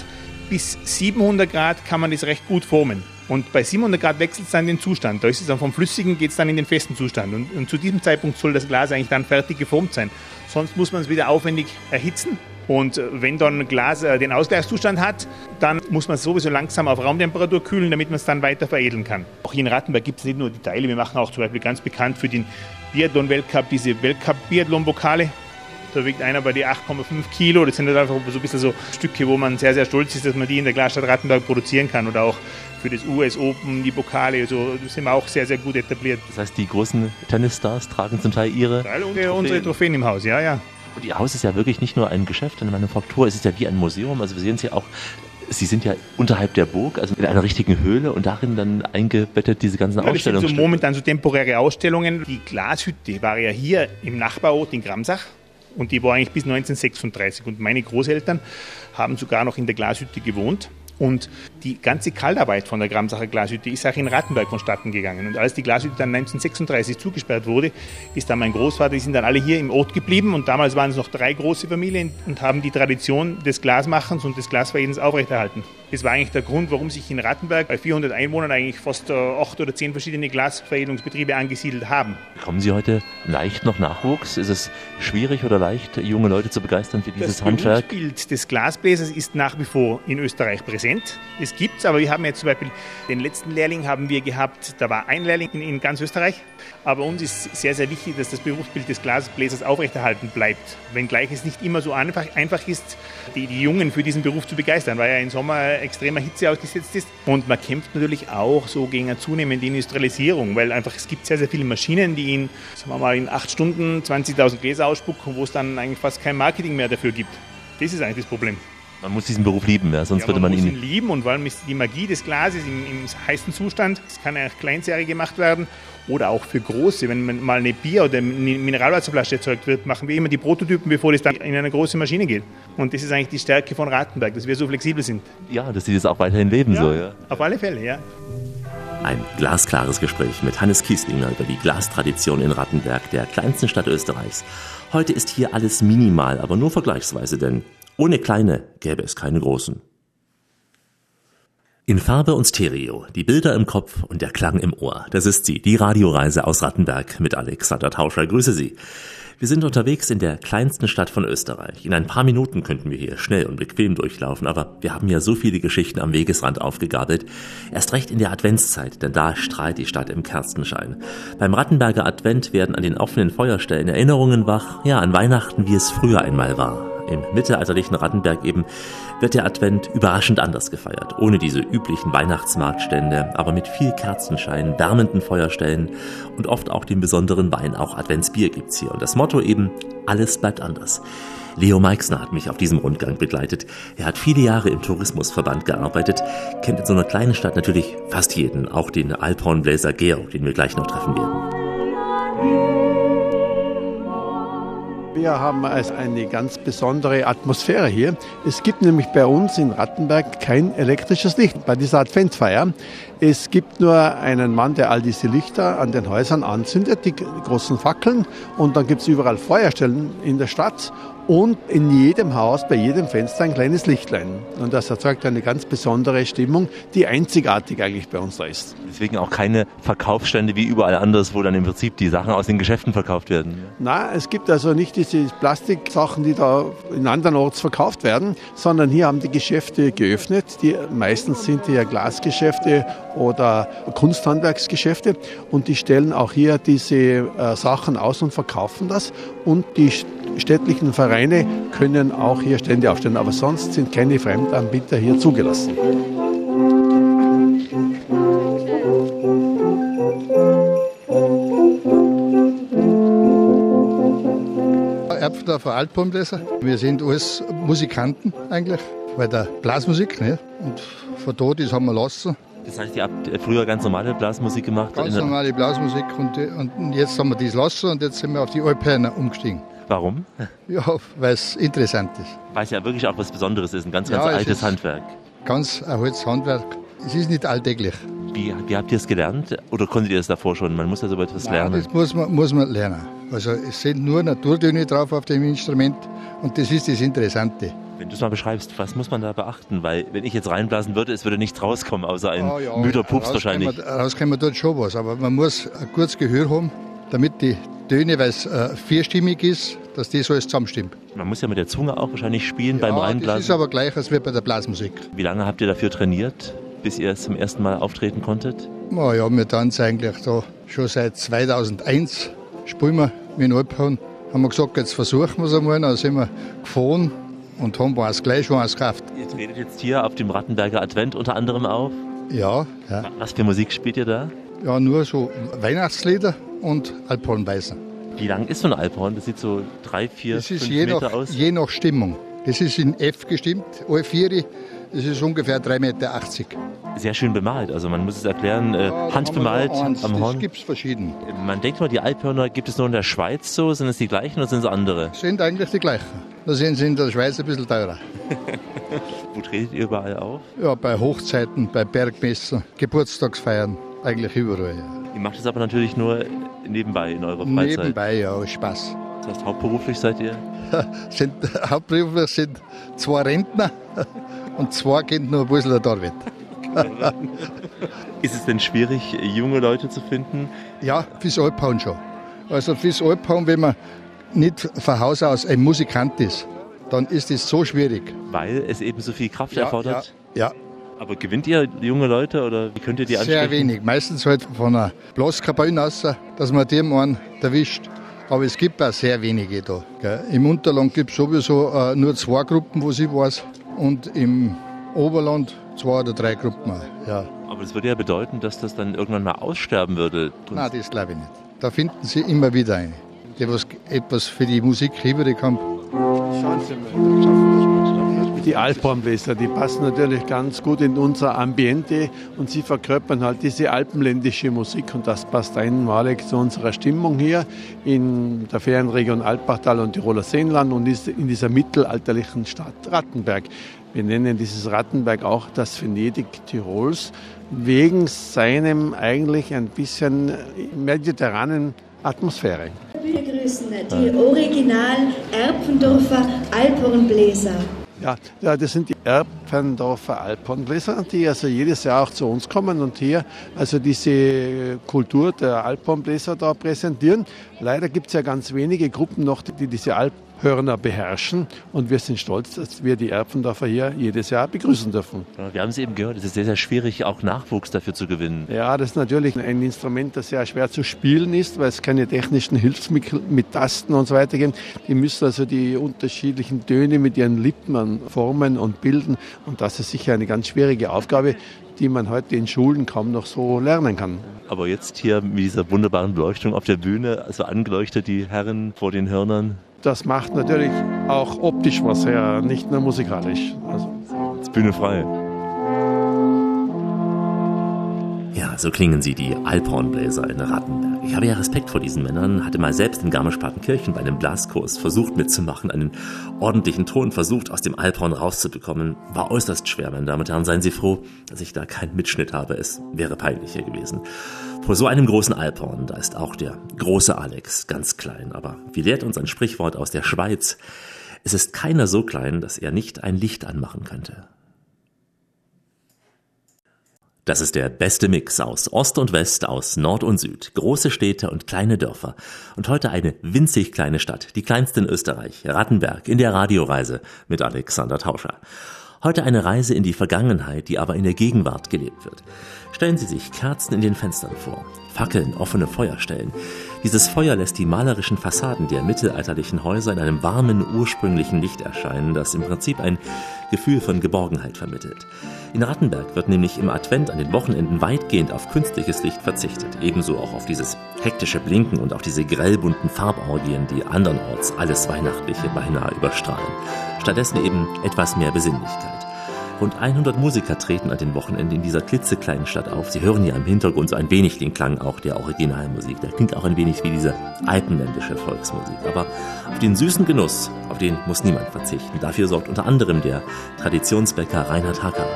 bis 700 Grad kann man das recht gut formen. Und bei 700 Grad wechselt es dann den Zustand. Da ist es dann vom Flüssigen geht es dann in den festen Zustand. Und, und, zu diesem Zeitpunkt soll das Glas eigentlich dann fertig geformt sein. Sonst muss man es wieder aufwendig erhitzen. Und äh, wenn dann Glas äh, den Ausgleichszustand hat, dann muss man es sowieso langsam auf Raumtemperatur kühlen, damit man es dann weiter veredeln kann. Auch hier in Rattenberg gibt es nicht nur die Teile, wir machen auch zum Beispiel ganz bekannt für den Biathlon-Weltcup diese Weltcup-Biathlon-Vokale. Da wiegt einer bei die 8,5 Kilo. Das sind halt einfach so ein bisschen so Stücke, wo man sehr, sehr stolz ist, dass man die in der Glasstadt Rattenberg produzieren kann. Oder auch für das US Open, die Pokale, also sind wir auch sehr, sehr gut etabliert. Das heißt, die großen Tennisstars tragen zum Teil ihre Teil unsere, unsere Trophäen im Haus, ja, ja. Und Ihr Haus ist ja wirklich nicht nur ein Geschäft, eine Manufaktur, es ist ja wie ein Museum. Also wir sehen es ja auch Sie sind ja unterhalb der Burg, also in einer richtigen Höhle und darin dann eingebettet diese ganzen ja, Ausstellungen. Das sind so momentan so temporäre Ausstellungen. Die Glashütte war ja hier im Nachbarort in Gramsach und die war eigentlich bis 1936 und meine Großeltern haben sogar noch in der Glashütte gewohnt. Und die ganze Kaltarbeit von der Gramsacher Glashütte ist auch in Rattenberg vonstatten gegangen. Und als die Glashütte dann 1936 zugesperrt wurde, ist dann mein Großvater, die sind dann alle hier im Ort geblieben. Und damals waren es noch drei große Familien und haben die Tradition des Glasmachens und des Glasveredelns aufrechterhalten. Das war eigentlich der Grund, warum sich in Rattenberg bei 400 Einwohnern eigentlich fast äh, acht oder zehn verschiedene Glasveredelungsbetriebe angesiedelt haben. Bekommen Sie heute leicht noch Nachwuchs? Ist es schwierig oder leicht, junge Leute zu begeistern für dieses das Handwerk? Das Bild des Glasbläsers ist nach wie vor in Österreich präsent. Präsent. Es gibt's, aber wir haben jetzt zum Beispiel den letzten Lehrling haben wir gehabt, da war ein Lehrling in, in ganz Österreich. Aber uns ist sehr, sehr wichtig, dass das Berufsbild des Glasbläsers aufrechterhalten bleibt. Wenngleich es nicht immer so einfach, einfach ist, die, die Jungen für diesen Beruf zu begeistern, weil er im Sommer extremer Hitze ausgesetzt ist. Und man kämpft natürlich auch so gegen eine zunehmende Industrialisierung, weil einfach es gibt sehr, sehr viele Maschinen, die in, sagen wir mal, in acht Stunden 20.000 Gläser ausspucken, wo es dann eigentlich fast kein Marketing mehr dafür gibt. Das ist eigentlich das Problem. Man muss diesen Beruf lieben, ja, sonst Ja, würde man, muss ihn. ihn lieben und vor allem ist die Magie des Glases im, im heißen Zustand. Es kann eigentlich Kleinserie gemacht werden oder auch für große. Wenn man mal eine Bier- oder eine Mineralwasserflasche erzeugt wird, machen wir immer die Prototypen, bevor das dann in eine große Maschine geht. Und das ist eigentlich die Stärke von Rattenberg, dass wir so flexibel sind. Ja, dass sie das auch weiterhin leben so, ja. Auf alle Fälle, ja. Ein glasklares Gespräch mit Hannes Kieslinger über die Glastradition in Rattenberg, der kleinsten Stadt Österreichs. Heute ist hier alles minimal, aber nur vergleichsweise, denn ohne kleine gäbe es keine großen. In Farbe und Stereo, die Bilder im Kopf und der Klang im Ohr. Das ist sie, die Radioreise aus Rattenberg mit Alexander Tauscher. Grüße Sie. Wir sind unterwegs in der kleinsten Stadt von Österreich. In ein paar Minuten könnten wir hier schnell und bequem durchlaufen, aber wir haben ja so viele Geschichten am Wegesrand aufgegabelt. Erst recht in der Adventszeit, denn da strahlt die Stadt im Kerzenschein. Beim Rattenberger Advent werden an den offenen Feuerstellen Erinnerungen wach, ja, an Weihnachten, wie es früher einmal war. Im mittelalterlichen Rattenberg eben wird der Advent überraschend anders gefeiert. Ohne diese üblichen Weihnachtsmarktstände, aber mit viel Kerzenschein, wärmenden Feuerstellen und oft auch den besonderen Wein. Auch Adventsbier gibt's hier. Und das Motto eben, alles bleibt anders. Leo Meixner hat mich auf diesem Rundgang begleitet. Er hat viele Jahre im Tourismusverband gearbeitet, kennt in so einer kleinen Stadt natürlich fast jeden, auch den Alphornbläser Georg, den wir gleich noch treffen werden. Wir haben also eine ganz besondere Atmosphäre hier. Es gibt nämlich bei uns in Rattenberg kein elektrisches Licht bei dieser Adventfeier. Es gibt nur einen Mann, der all diese Lichter an den Häusern anzündet, die großen Fackeln. Und dann gibt es überall Feuerstellen in der Stadt und in jedem Haus, bei jedem Fenster ein kleines Lichtlein. Und das erzeugt eine ganz besondere Stimmung, die einzigartig eigentlich bei uns da ist. Deswegen auch keine Verkaufsstände wie überall anders, wo dann im Prinzip die Sachen aus den Geschäften verkauft werden. Na, es gibt also nicht diese Plastiksachen, die da in anderen Orts verkauft werden, sondern hier haben die Geschäfte geöffnet. Die meistens sind die ja Glasgeschäfte oder Kunsthandwerksgeschäfte und die stellen auch hier diese äh, Sachen aus und verkaufen das. Und die städtlichen Vereine können auch hier Stände aufstellen, aber sonst sind keine Fremdanbieter hier zugelassen. Erpfdorfer Altbaumbläser. Wir sind alles Musikanten eigentlich, bei der Blasmusik. Ne? Und von dort das haben wir lassen. Das heißt, ihr habt früher ganz normale Blasmusik gemacht? Ganz normale Blasmusik und, und jetzt haben wir das lassen und jetzt sind wir auf die Alphörner umgestiegen. Warum? Ja, weil es interessant ist. Weil es ja wirklich auch was Besonderes ist, ein ganz, ganz Ja, es altes Handwerk. Ganz ein altes Handwerk. Es ist nicht alltäglich. Wie, wie habt ihr es gelernt? Oder konntet ihr es davor schon? Man muss ja so etwas Nein, lernen. das muss man, muss man lernen. Also es sind nur Naturtöne drauf auf dem Instrument und das ist das Interessante. Wenn du es mal beschreibst, was muss man da beachten? Weil wenn ich jetzt reinblasen würde, es würde nichts rauskommen, außer ein Ah, ja, müder Pups wahrscheinlich. Rauskommen dort schon was, aber man muss ein gutes Gehör haben, damit die Töne, weil es äh, vierstimmig ist, dass das alles zusammenstimmt. Man muss ja mit der Zunge auch wahrscheinlich spielen beim ja, das Reinblasen. ist aber gleich als wie bei der Blasmusik. Wie lange habt ihr dafür trainiert, bis ihr zum ersten Mal auftreten konntet? Na ja, wir tanzen eigentlich da schon seit 2001, spielen wir mit dem Alphorn. Haben wir gesagt, jetzt versuchen wir es einmal, dann sind wir gefahren und haben uns gleich schon gekauft. Ihr tretet jetzt hier auf dem Rattenberger Advent unter anderem auf. Ja, ja, Was für Musik spielt ihr da? Ja, nur so Weihnachtslieder und Alphornweisen. Wie lang ist so ein Alphorn? Das sieht so drei, vier, Das ist fünf je Meter nach, aus. je nach Stimmung. Das ist in F gestimmt, alle vier. Das ist ungefähr 3,80 Meter. Sehr schön bemalt. Also man muss es erklären, äh, handbemalt am Das Horn. gibt es verschieden. Man denkt mal, die Alphörner gibt es nur in der Schweiz so. Sind es die gleichen oder sind es andere? Sind eigentlich die gleichen. Da sind sie in der Schweiz ein bisschen teurer. Wo tretet ihr überall auf? Ja, bei Hochzeiten, bei Bergmessen, Geburtstagsfeiern, eigentlich überall. Ja. Ihr macht es aber natürlich nur nebenbei in eurer Freizeit. Nebenbei, ja, aus Spaß. Das heißt, hauptberuflich seid ihr? Sind, hauptberuflich sind zwei Rentner und zwei gehen noch ein bisschen der Arbeit. Ist es denn schwierig, junge Leute zu finden? Ja, fürs Alphauen schon. Also fürs Alphauen, wenn man nicht von Haus aus ein Musikant ist, dann ist es so schwierig. Weil es eben so viel Kraft erfordert? Ja, ja. Aber gewinnt ihr junge Leute oder wie könnt ihr die ansprechen? Sehr wenig. Meistens halt von einer Blaskapelle aus, dass man dem einen erwischt. Aber es gibt auch sehr wenige da. Gell. Im Unterland gibt es sowieso äh, nur zwei Gruppen, wo ich weiß. Und im Oberland zwei oder drei Gruppen. Ja. Aber das würde ja bedeuten, dass das dann irgendwann mal aussterben würde. Nein, das glaube ich nicht. Da finden sie immer wieder eine, die was etwas für die Musik übrig haben. Schauen Sie mal. Die Alphornbläser, die passen natürlich ganz gut in unser Ambiente und sie verkörpern halt diese alpenländische Musik und das passt einmalig zu unserer Stimmung hier in der Ferienregion Alpbachtal und Tiroler Seenland und in dieser mittelalterlichen Stadt Rattenberg. Wir nennen dieses Rattenberg auch das Venedig Tirols wegen seinem eigentlich ein bisschen mediterranen Atmosphäre. Wir begrüßen die Original Erpendorfer Alphornbläser. Ja, das sind die Erpendorfer Alphornbläser, die also jedes Jahr auch zu uns kommen und hier also diese Kultur der Alphornbläser da präsentieren. Leider gibt es ja ganz wenige Gruppen noch, die diese Alp Hörner beherrschen. Und wir sind stolz, dass wir die Erpendorfer hier jedes Jahr begrüßen dürfen. Wir haben es eben gehört, es ist sehr, sehr schwierig, auch Nachwuchs dafür zu gewinnen. Ja, das ist natürlich ein Instrument, das sehr schwer zu spielen ist, weil es keine technischen Hilfsmittel mit Tasten und so weiter gibt. Die müssen also die unterschiedlichen Töne mit ihren Lippen formen und bilden. Und das ist sicher eine ganz schwierige Aufgabe, die man heute in Schulen kaum noch so lernen kann. Aber jetzt hier mit dieser wunderbaren Beleuchtung auf der Bühne, also angeleuchtet die Herren vor den Hörnern, das macht natürlich auch optisch was her, nicht nur musikalisch. Also. Bühne frei. Ja, so klingen sie, die Alphornbläser in Rattenberg. Ich habe ja Respekt vor diesen Männern, hatte mal selbst in Garmisch-Partenkirchen bei einem Blaskurs versucht mitzumachen, einen ordentlichen Ton versucht aus dem Alphorn rauszubekommen. War äußerst schwer, meine Damen und Herren. Seien Sie froh, dass ich da keinen Mitschnitt habe. Es wäre peinlicher gewesen. Vor so einem großen Alphorn, da ist auch der große Alex ganz klein. Aber wie lehrt uns ein Sprichwort aus der Schweiz? Es ist keiner so klein, dass er nicht ein Licht anmachen könnte. Das ist der beste Mix aus Ost und West, aus Nord und Süd, große Städte und kleine Dörfer. Und heute eine winzig kleine Stadt, die kleinste in Österreich, Rattenberg, in der Radioreise mit Alexander Tauscher. Heute eine Reise in die Vergangenheit, die aber in der Gegenwart gelebt wird. Stellen Sie sich Kerzen in den Fenstern vor, Fackeln, offene Feuerstellen. Dieses Feuer lässt die malerischen Fassaden der mittelalterlichen Häuser in einem warmen, ursprünglichen Licht erscheinen, das im Prinzip ein Gefühl von Geborgenheit vermittelt. In Rattenberg wird nämlich im Advent an den Wochenenden weitgehend auf künstliches Licht verzichtet, ebenso auch auf dieses hektische Blinken und auf diese grellbunten Farborgien, die andernorts alles Weihnachtliche beinahe überstrahlen. Stattdessen eben etwas mehr Besinnlichkeit. Rund 100 Musiker treten an den Wochenenden in dieser klitzekleinen Stadt auf. Sie hören hier im Hintergrund so ein wenig den Klang auch der Originalmusik. Der klingt auch ein wenig wie diese alpenländische Volksmusik. Aber auf den süßen Genuss, auf den muss niemand verzichten. Dafür sorgt unter anderem der Traditionsbäcker Reinhard Hacker.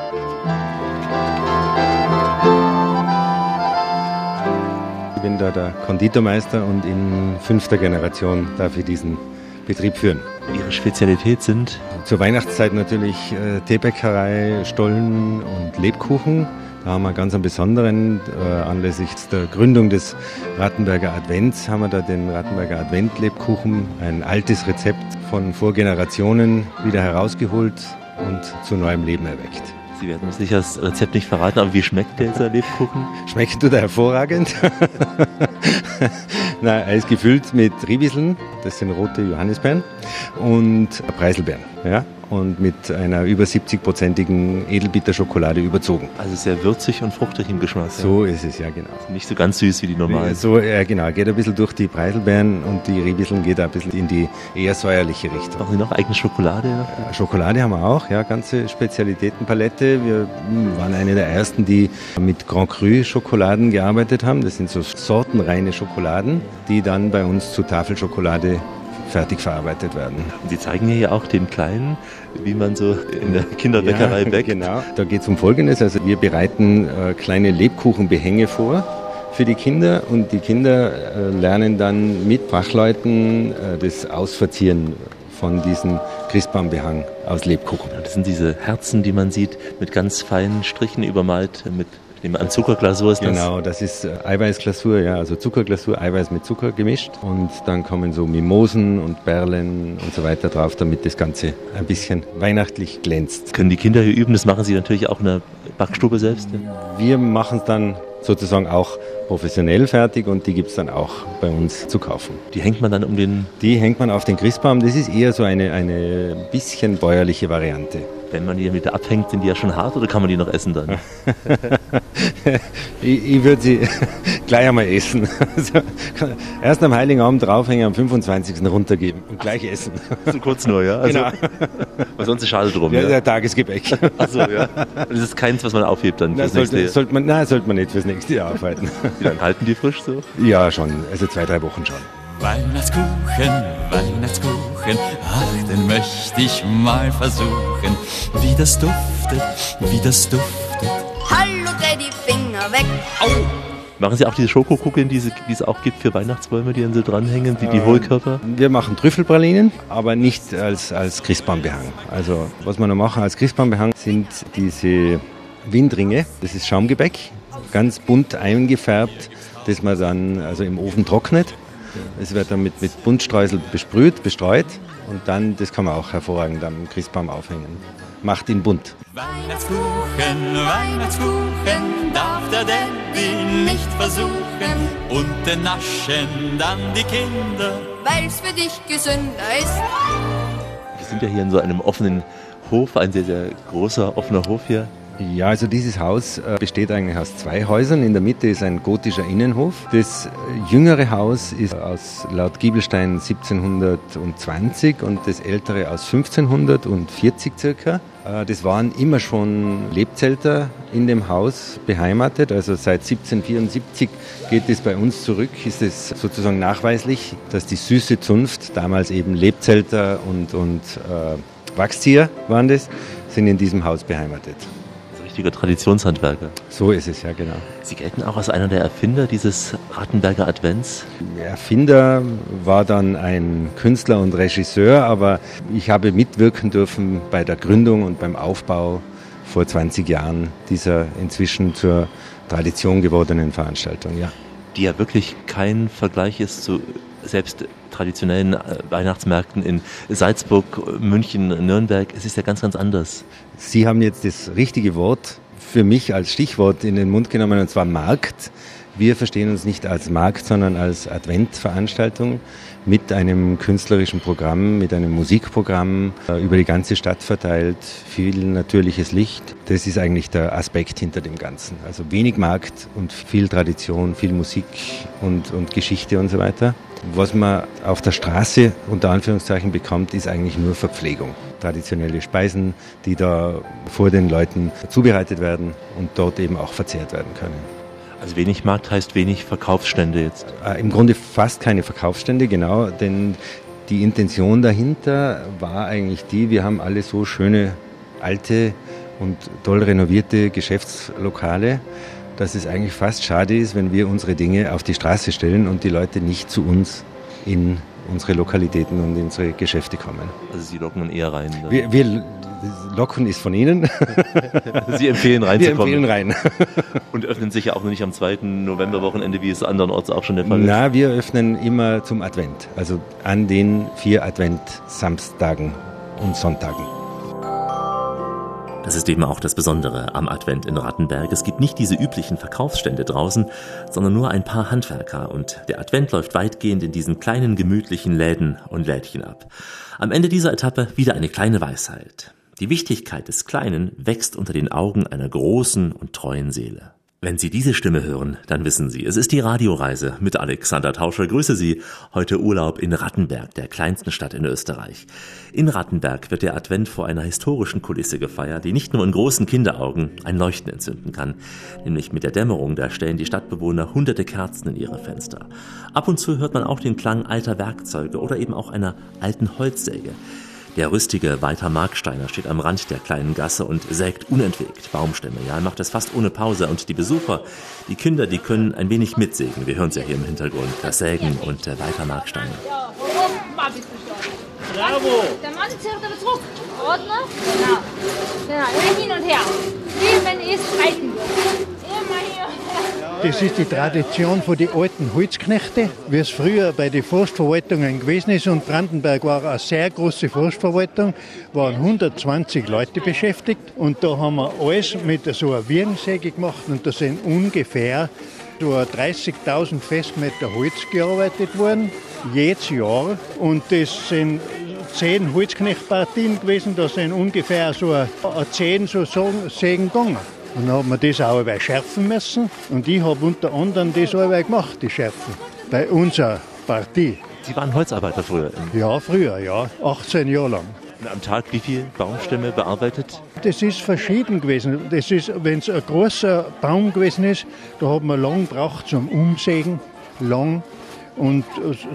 Ich bin da der Konditormeister und in fünfter Generation darf ich diesen Betrieb führen. Ihre Spezialität sind? Zur Weihnachtszeit natürlich äh, Teebäckerei, Stollen und Lebkuchen. Da haben wir ganz einen besonderen, äh, anlässlich der Gründung des Rattenberger Advents, haben wir da den Rattenberger Advent-Lebkuchen, ein altes Rezept von Vorgenerationen wieder herausgeholt und zu neuem Leben erweckt. Sie werden uns sicher das Rezept nicht verraten, aber wie schmeckt dieser Lebkuchen? Schmeckt tut er hervorragend. Nein, er ist gefüllt mit Ribiseln, das sind rote Johannisbeeren, und Preiselbeeren. Ja? Und mit einer über 70-prozentigen Edelbitterschokolade überzogen. Also sehr würzig und fruchtig im Geschmack. So ja. ist es, ja genau. Nicht so ganz süß wie die normalen. So, ja genau, geht ein bisschen durch die Preiselbeeren und die Ribisseln geht ein bisschen in die eher säuerliche Richtung. Machen Sie noch eigene Schokolade? Ja, Schokolade haben wir auch, ja, ganze Spezialitätenpalette. Wir hm, waren eine der ersten, die mit Grand Cru Schokoladen gearbeitet haben. Das sind so sortenreine Schokoladen, die dann bei uns zu Tafelschokolade fertig verarbeitet werden. Sie zeigen hier ja auch den Kleinen, wie man so in der Kinderbäckerei ja, bäckt. Genau, da geht es um Folgendes. Also wir bereiten äh, kleine Lebkuchenbehänge vor für die Kinder und die Kinder äh, lernen dann mit Fachleuten äh, das Ausverzieren von diesem Christbaumbehang aus Lebkuchen. Das sind diese Herzen, die man sieht, mit ganz feinen Strichen übermalt, mit Nehmen wir an, Zuckerglasur ist das? Genau, das ist äh, Eiweißglasur, ja, also Zuckerglasur, Eiweiß mit Zucker gemischt. Und dann kommen so Mimosen und Perlen und so weiter drauf, damit das Ganze ein bisschen weihnachtlich glänzt. Können die Kinder hier üben? Das machen sie natürlich auch in der Backstube selbst? Ja? Wir machen es dann sozusagen auch professionell fertig und die gibt es dann auch bei uns zu kaufen. Die hängt man dann um den... Die hängt man auf den Christbaum. Das ist eher so eine, eine bisschen bäuerliche Variante. Wenn man die wieder abhängt, sind die ja schon hart oder kann man die noch essen dann? ich, ich würde sie gleich einmal essen. Also, erst am Heiligen Abend draufhängen, am 25. runtergeben und gleich essen. So kurz nur, ja? Also, genau. Weil sonst ist schade drum. Ja, ja? der Tagesgebäck. Achso, ja. Das ist keins, was man aufhebt dann fürs sollte, nächste sollte man, Nein, sollte man nicht fürs nächste Jahr aufhalten. Wie lange halten die frisch so? Ja, schon. Also zwei, drei Wochen schon. Weihnachtskuchen, Weihnachtskuchen, ach, den möchte ich mal versuchen. Wie das duftet, wie das duftet. Hallo, dreh die Finger weg. Au! Machen Sie auch diese Schokokugeln, die, die es auch gibt für Weihnachtsbäume, die an sie dranhängen, die, die ähm, Hohlkörper? Wir machen Trüffelpralinen, aber nicht als, als Christbaumbehang. Also was wir noch machen als Christbaumbehang sind diese Windringe. Das ist Schaumgebäck, ganz bunt eingefärbt, das man dann also im Ofen trocknet. Es wird dann mit, mit Buntstreusel besprüht, bestreut und dann, das kann man auch hervorragend am Christbaum aufhängen. Macht ihn bunt. Weihnachtskuchen, Weihnachtskuchen, darf der Daddy nicht versuchen. Und den naschen dann die Kinder, weil's für dich gesünder ist. Wir sind ja hier in so einem offenen Hof, ein sehr, sehr großer offener Hof hier. Ja, also dieses Haus äh, besteht eigentlich aus zwei Häusern. In der Mitte ist ein gotischer Innenhof. Das jüngere Haus ist aus laut Giebelstein 1720 und das ältere aus 1540 circa. Äh, das waren immer schon Lebzelter in dem Haus beheimatet. Also seit 1774 geht es bei uns zurück, ist es sozusagen nachweislich, dass die Süße Zunft, damals eben Lebzelter und, und äh, Wachszieher waren das, sind in diesem Haus beheimatet richtiger Traditionshandwerker. So ist es, ja, genau. Sie gelten auch als einer der Erfinder dieses Rattenberger Advents? Erfinder war dann ein Künstler und Regisseur, aber ich habe mitwirken dürfen bei der Gründung und beim Aufbau vor 20 Jahren dieser inzwischen zur Tradition gewordenen Veranstaltung, ja. Die ja wirklich kein Vergleich ist zu selbst traditionellen äh, Weihnachtsmärkten in Salzburg, München, Nürnberg. Es ist ja ganz, ganz anders. Sie haben jetzt das richtige Wort für mich als Stichwort in den Mund genommen, und zwar Markt. Wir verstehen uns nicht als Markt, sondern als Adventveranstaltung mit einem künstlerischen Programm, mit einem Musikprogramm äh, über die ganze Stadt verteilt, viel natürliches Licht. Das ist eigentlich der Aspekt hinter dem Ganzen. Also wenig Markt und viel Tradition, viel Musik und, und Geschichte und so weiter. Was man auf der Straße unter Anführungszeichen bekommt, ist eigentlich nur Verpflegung. Traditionelle Speisen, die da vor den Leuten zubereitet werden und dort eben auch verzehrt werden können. Also wenig Markt heißt wenig Verkaufsstände jetzt? Äh, Im Grunde fast keine Verkaufsstände, genau, denn die Intention dahinter war eigentlich die, wir haben alle so schöne alte und toll renovierte Geschäftslokale dass es eigentlich fast schade ist, wenn wir unsere Dinge auf die Straße stellen und die Leute nicht zu uns in unsere Lokalitäten und in unsere Geschäfte kommen. Also Sie locken eher rein? Wir, wir, locken ist von Ihnen. Sie empfehlen reinzukommen? Wir empfehlen rein. und öffnen sich ja auch nicht am 2. Novemberwochenende, wie es andernorts auch schon der Fall ist? Na, wir öffnen immer zum Advent, also an den vier Advent-Samstagen und Sonntagen. Das ist eben auch das Besondere am Advent in Rattenberg. Es gibt nicht diese üblichen Verkaufsstände draußen, sondern nur ein paar Handwerker und der Advent läuft weitgehend in diesen kleinen gemütlichen Läden und Lädchen ab. Am Ende dieser Etappe wieder eine kleine Weisheit. Die Wichtigkeit des Kleinen wächst unter den Augen einer großen und treuen Seele. Wenn Sie diese Stimme hören, dann wissen Sie, es ist die Radioreise mit Alexander Tauscher. Grüße Sie. Heute Urlaub in Rattenberg, der kleinsten Stadt in Österreich. In Rattenberg wird der Advent vor einer historischen Kulisse gefeiert, die nicht nur in großen Kinderaugen ein Leuchten entzünden kann. Nämlich mit der Dämmerung, da stellen die Stadtbewohner hunderte Kerzen in ihre Fenster. Ab und zu hört man auch den Klang alter Werkzeuge oder eben auch einer alten Holzsäge. Der rüstige Walter Marksteiner steht am Rand der kleinen Gasse und sägt unentwegt Baumstämme. Ja, er macht das fast ohne Pause. Und die Besucher, die Kinder, die können ein wenig mitsägen. Wir hören es ja hier im Hintergrund. Das Sägen und der Walter Marksteiner. Bravo! Der Mann zirkt aber zurück. Ordner? Genau. Genau, hin und her. Wie wenn es streiten wird. Das ist die Tradition von den alten Holzknechte, wie es früher bei den Forstverwaltungen gewesen ist. Und Brandenberg war eine sehr große Forstverwaltung, waren 120 Leute beschäftigt. Und da haben wir alles mit so einer Wirnsäge gemacht. Und da sind ungefähr so 30.000 Festmeter Holz gearbeitet worden, jedes Jahr. Und das sind zehn Holzknechtpartien gewesen, da sind ungefähr so zehn so Sägen gegangen. Und dann hat man das auch dabei schärfen müssen. Und ich habe unter anderem das dabei gemacht, die Schärfen, bei unserer Partie. Sie waren Holzarbeiter früher? Ja, früher, ja. 18 Jahre lang. Und am Tag wie viel Baumstämme bearbeitet? Das ist verschieden gewesen. Das ist, wenn es ein großer Baum gewesen ist, da hat man lang gebraucht zum Umsägen. Lang. Und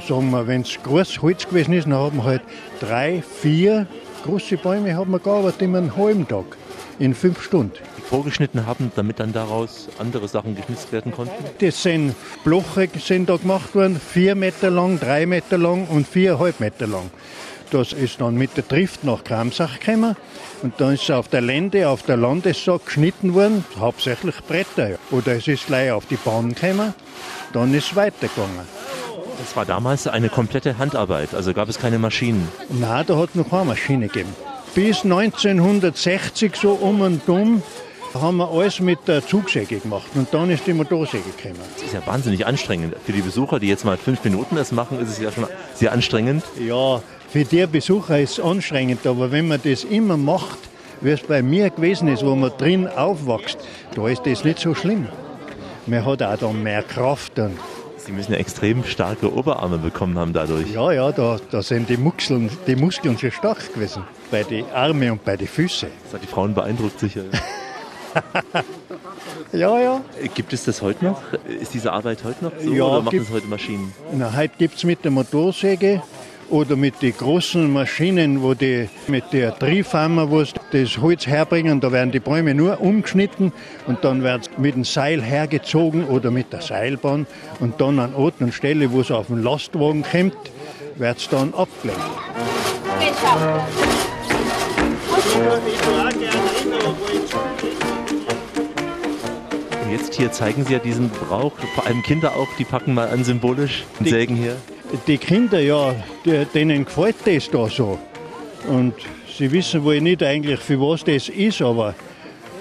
sagen wir, wenn es großes Holz gewesen ist, dann haben wir halt drei, vier große Bäume haben wir gearbeitet in einem halben Tag, in fünf Stunden. Vorgeschnitten haben, damit dann daraus andere Sachen geschnitzt werden konnten? Das sind Bloche sind da gemacht worden, vier Meter lang, drei Meter lang und viereinhalb Meter lang. Das ist dann mit der Trift nach Kramsach gekommen und dann ist es auf der Lände, auf der Landessack geschnitten worden, hauptsächlich Bretter. Oder es ist gleich auf die Bahn gekommen, dann ist es weitergegangen. Das war damals eine komplette Handarbeit, also gab es keine Maschinen? Nein, da hat noch keine Maschine gegeben. Bis 1960 so um und um haben wir alles mit der Zugsäge gemacht und dann ist die Motorsäge gekommen. Das ist ja wahnsinnig anstrengend. Für die Besucher, die jetzt mal fünf Minuten das machen, ist es ja schon sehr anstrengend. Ja, für die Besucher ist es anstrengend, aber wenn man das immer macht, wie es bei mir gewesen ist, wo man drin aufwächst, da ist das nicht so schlimm. Man hat auch dann mehr Kraft und Sie müssen ja extrem starke Oberarme bekommen haben dadurch. Ja, ja, da, da sind die Muskeln, die Muskeln schon stark gewesen. Bei den Armen und bei den Füßen. Das hat die Frauen beeindruckt sicher. ja, ja. Gibt es das heute noch? Ist diese Arbeit heute noch so Ja, oder machen es heute Maschinen? Na, heute gibt es mit der Motorsäge oder mit den großen Maschinen, wo die mit der Triefhammer, wo sie das Holz herbringen, da werden die Bäume nur umgeschnitten und dann wird es mit dem Seil hergezogen oder mit der Seilbahn und dann an Ort und Stelle, wo es auf den Lastwagen kommt, wird es dann abgelegt. Und jetzt hier zeigen Sie ja diesen Brauch, vor allem Kinder auch, die packen mal an symbolisch und sägen hier. Die Kinder, ja, die, denen gefällt das da so. Und sie wissen wohl nicht eigentlich, für was das ist, aber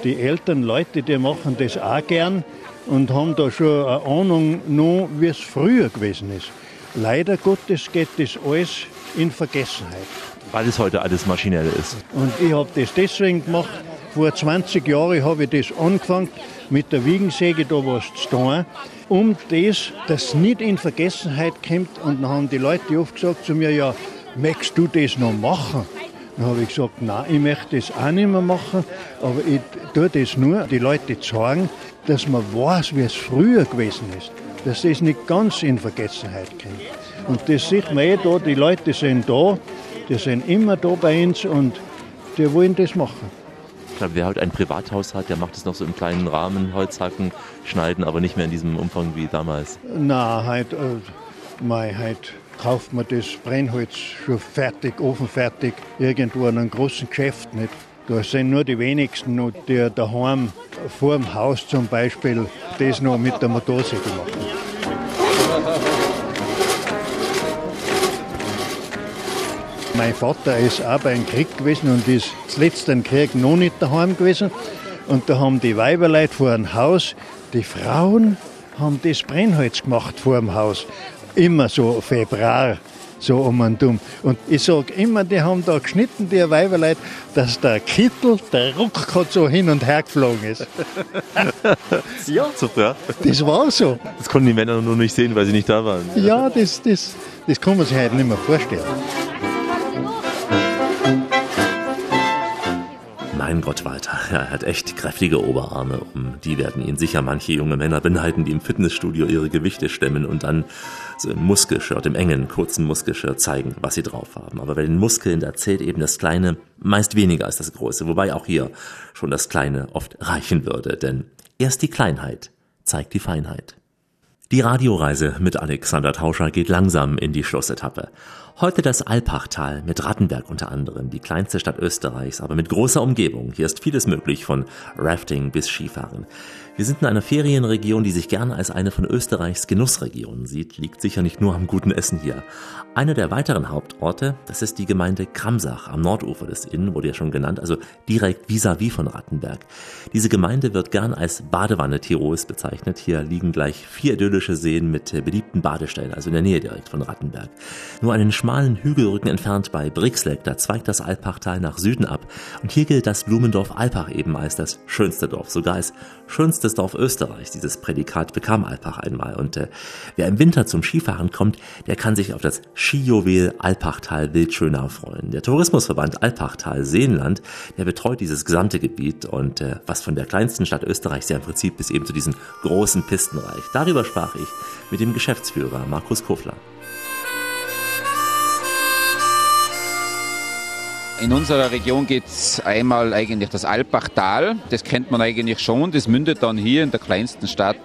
die älteren Leute, die machen das auch gern und haben da schon eine Ahnung noch, wie es früher gewesen ist. Leider Gottes geht das alles in Vergessenheit. Weil es heute alles maschinell ist. Und ich habe das deswegen gemacht. Vor 20 Jahren habe ich das angefangen, mit der Wiegensäge da was zu tun, um das, das nicht in Vergessenheit kommt. Und dann haben die Leute oft gesagt zu mir, ja, möchtest du das noch machen? Dann habe ich gesagt, nein, ich möchte das auch nicht mehr machen, aber ich tue das nur, die Leute zeigen, dass man weiß, wie es früher gewesen ist. Dass das nicht ganz in Vergessenheit kommt. Und das sieht man eh da, die Leute sind da, die sind immer da bei uns und die wollen das machen. Glaube, wer heute ein Privathaus hat, der macht es noch so im kleinen Rahmen, Holzhacken, schneiden, aber nicht mehr in diesem Umfang wie damals. Na, heute, äh, mei, heute kauft man das Brennholz schon fertig, ofenfertig, irgendwo in einem großen Geschäft nicht. Da sind nur die wenigsten, noch, die daheim vor dem Haus zum Beispiel das noch mit der Motorsäge machen. Mein Vater ist auch beim Krieg gewesen und ist zuletzt im Krieg noch nicht daheim gewesen. Und da haben die Weiberleute vor dem Haus, die Frauen haben das Brennholz gemacht vor dem Haus. Immer so Februar, so um und um. Und ich sage immer, die haben da geschnitten, die Weiberleute, dass der Kittel, der Ruck gerade so hin und her geflogen ist. ja. So, ja. Das war so. Das konnten die Männer nur nicht sehen, weil sie nicht da waren. Ja, das, das, das kann man sich heute nicht mehr vorstellen. Mein Gott, Walter, er hat echt kräftige Oberarme. Um die werden ihn sicher manche junge Männer beneiden, die im Fitnessstudio ihre Gewichte stemmen und dann so im Muskelshirt, im engen, kurzen Muskelshirt zeigen, was sie drauf haben. Aber bei den Muskeln, da zählt eben das Kleine meist weniger als das Große. Wobei auch hier schon das Kleine oft reichen würde. Denn erst die Kleinheit zeigt die Feinheit. Die Radioreise mit Alexander Tauscher geht langsam in die Schlussetappe. Heute das Alpachtal mit Rattenberg unter anderem, die kleinste Stadt Österreichs, aber mit großer Umgebung. Hier ist vieles möglich, von Rafting bis Skifahren. Wir sind in einer Ferienregion, die sich gerne als eine von Österreichs Genussregionen sieht, liegt sicher nicht nur am guten Essen hier. Einer der weiteren Hauptorte, das ist die Gemeinde Kramsach am Nordufer des Inn, wurde ja schon genannt, also direkt vis-à-vis -vis von Rattenberg. Diese Gemeinde wird gern als Badewanne Tirols bezeichnet. Hier liegen gleich vier idyllische Seen mit beliebten Badestellen, also in der Nähe direkt von Rattenberg. Nur einen schmalen Hügelrücken entfernt bei Brixleck, da zweigt das Alpachtal nach Süden ab. Und hier gilt das Blumendorf Alpach eben als das schönste Dorf, sogar als schönstes Dorf Österreichs. Dieses Prädikat bekam Alpach einmal. Und äh, wer im Winter zum Skifahren kommt, der kann sich auf das Skijuwel Alpachtal Wildschönau freuen. Der Tourismusverband Alpachtal Seenland, der betreut dieses gesamte Gebiet und äh, was von der kleinsten Stadt Österreichs ja im Prinzip bis eben zu diesen großen Pisten reicht. Darüber sprach ich mit dem Geschäftsführer Markus Kofler. In unserer Region geht es einmal eigentlich das Alpachtal, das kennt man eigentlich schon, das mündet dann hier in der kleinsten Stadt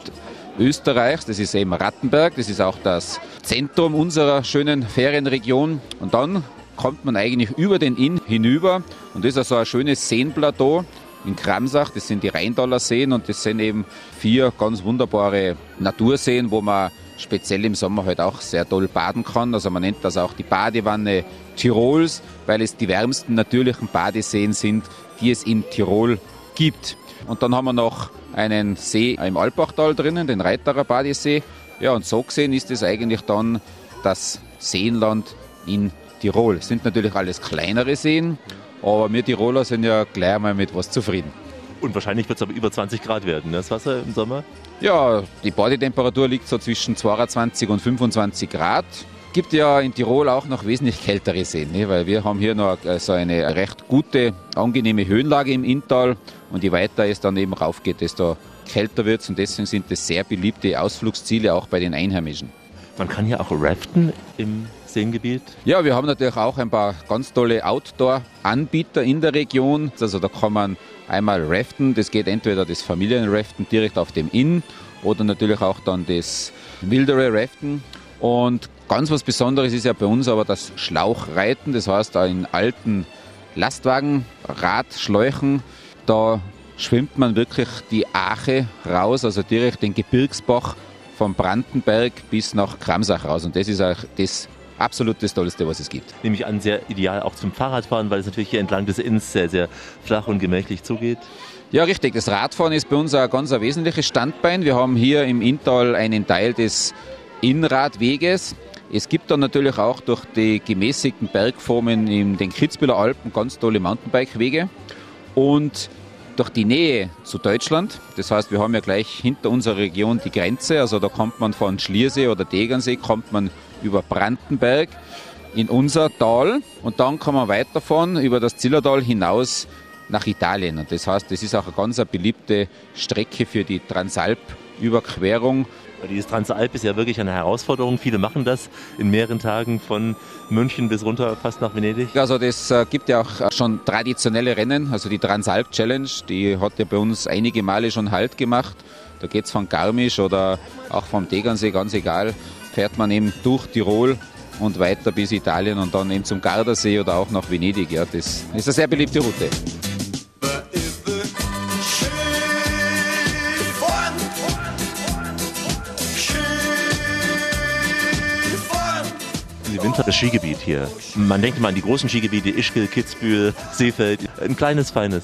Österreichs, das ist eben Rattenberg, das ist auch das Zentrum unserer schönen Ferienregion. Und dann kommt man eigentlich über den Inn hinüber. Und das ist also ein schönes Seenplateau in Kramsach, das sind die Rheindaler Seen und das sind eben vier ganz wunderbare Naturseen, wo man speziell im Sommer halt auch sehr toll baden kann. Also man nennt das auch die Badewanne Tirols, weil es die wärmsten natürlichen Badeseen sind, die es in Tirol gibt. Und dann haben wir noch einen See im Alpachtal drinnen, den Reiterer Badesee. Ja, und so gesehen ist es eigentlich dann das Seenland in Tirol. Es sind natürlich alles kleinere Seen, aber wir Tiroler sind ja gleich einmal mit was zufrieden. Und wahrscheinlich wird es aber über 20 Grad werden, ne, das Wasser im Sommer? Ja, die Badetemperatur liegt so zwischen 22 und 25 Grad. Gibt ja in Tirol auch noch wesentlich kältere Seen, ne? weil wir haben hier noch so eine recht gute, angenehme Höhenlage im Inntal und je weiter es dann eben raufgeht, desto kälter wird es und deswegen sind das sehr beliebte Ausflugsziele auch bei den Einheimischen. Man kann hier auch raften im Seengebiet? Ja, wir haben natürlich auch ein paar ganz tolle Outdoor-Anbieter in der Region. Also da kann man einmal raften, das geht entweder das Familienraften direkt auf dem Inn oder natürlich auch dann das wildere Raften. Und ganz was Besonderes ist ja bei uns aber das Schlauchreiten, das heißt in alten Lastwagen, Radschläuchen, da schwimmt man wirklich die Ache raus, also direkt den Gebirgsbach vom Brandenberg bis nach Kramsach raus. Und das ist auch das absolut das Tollste, was es gibt. Nehme ich an, sehr ideal auch zum Fahrradfahren, weil es natürlich hier entlang des Inns sehr, sehr flach und gemächlich zugeht. Ja, richtig. Das Radfahren ist bei uns ein ganz ein wesentliches Standbein. Wir haben hier im Inntal einen Teil des Innradweges. Es gibt dann natürlich auch durch die gemäßigten Bergformen in den Kitzbüheler Alpen ganz tolle Mountainbike-Wege. Und durch die Nähe zu Deutschland, das heißt, wir haben ja gleich hinter unserer Region die Grenze, also da kommt man von Schliersee oder Tegernsee, kommt man über Brandenberg in unser Tal und dann kann man weiterfahren über das Zillertal hinaus nach Italien. Und das heißt, das ist auch eine ganz beliebte Strecke für die Transalp-Überquerung. Dieses Transalp ist ja wirklich eine Herausforderung. Viele machen das in mehreren Tagen von München bis runter fast nach Venedig. Also das äh, gibt ja auch schon traditionelle Rennen. Also die Transalp Challenge, die hat ja bei uns einige Male schon Halt gemacht. Da geht es von Garmisch oder auch vom Tegernsee, ganz egal, fährt man eben durch Tirol und weiter bis Italien und dann eben zum Gardasee oder auch nach Venedig. Ja, das ist eine sehr beliebte Route. Das Skigebiet hier. Man denkt mal an die großen Skigebiete, Ischgl, Kitzbühel, Seefeld. Ein kleines, feines.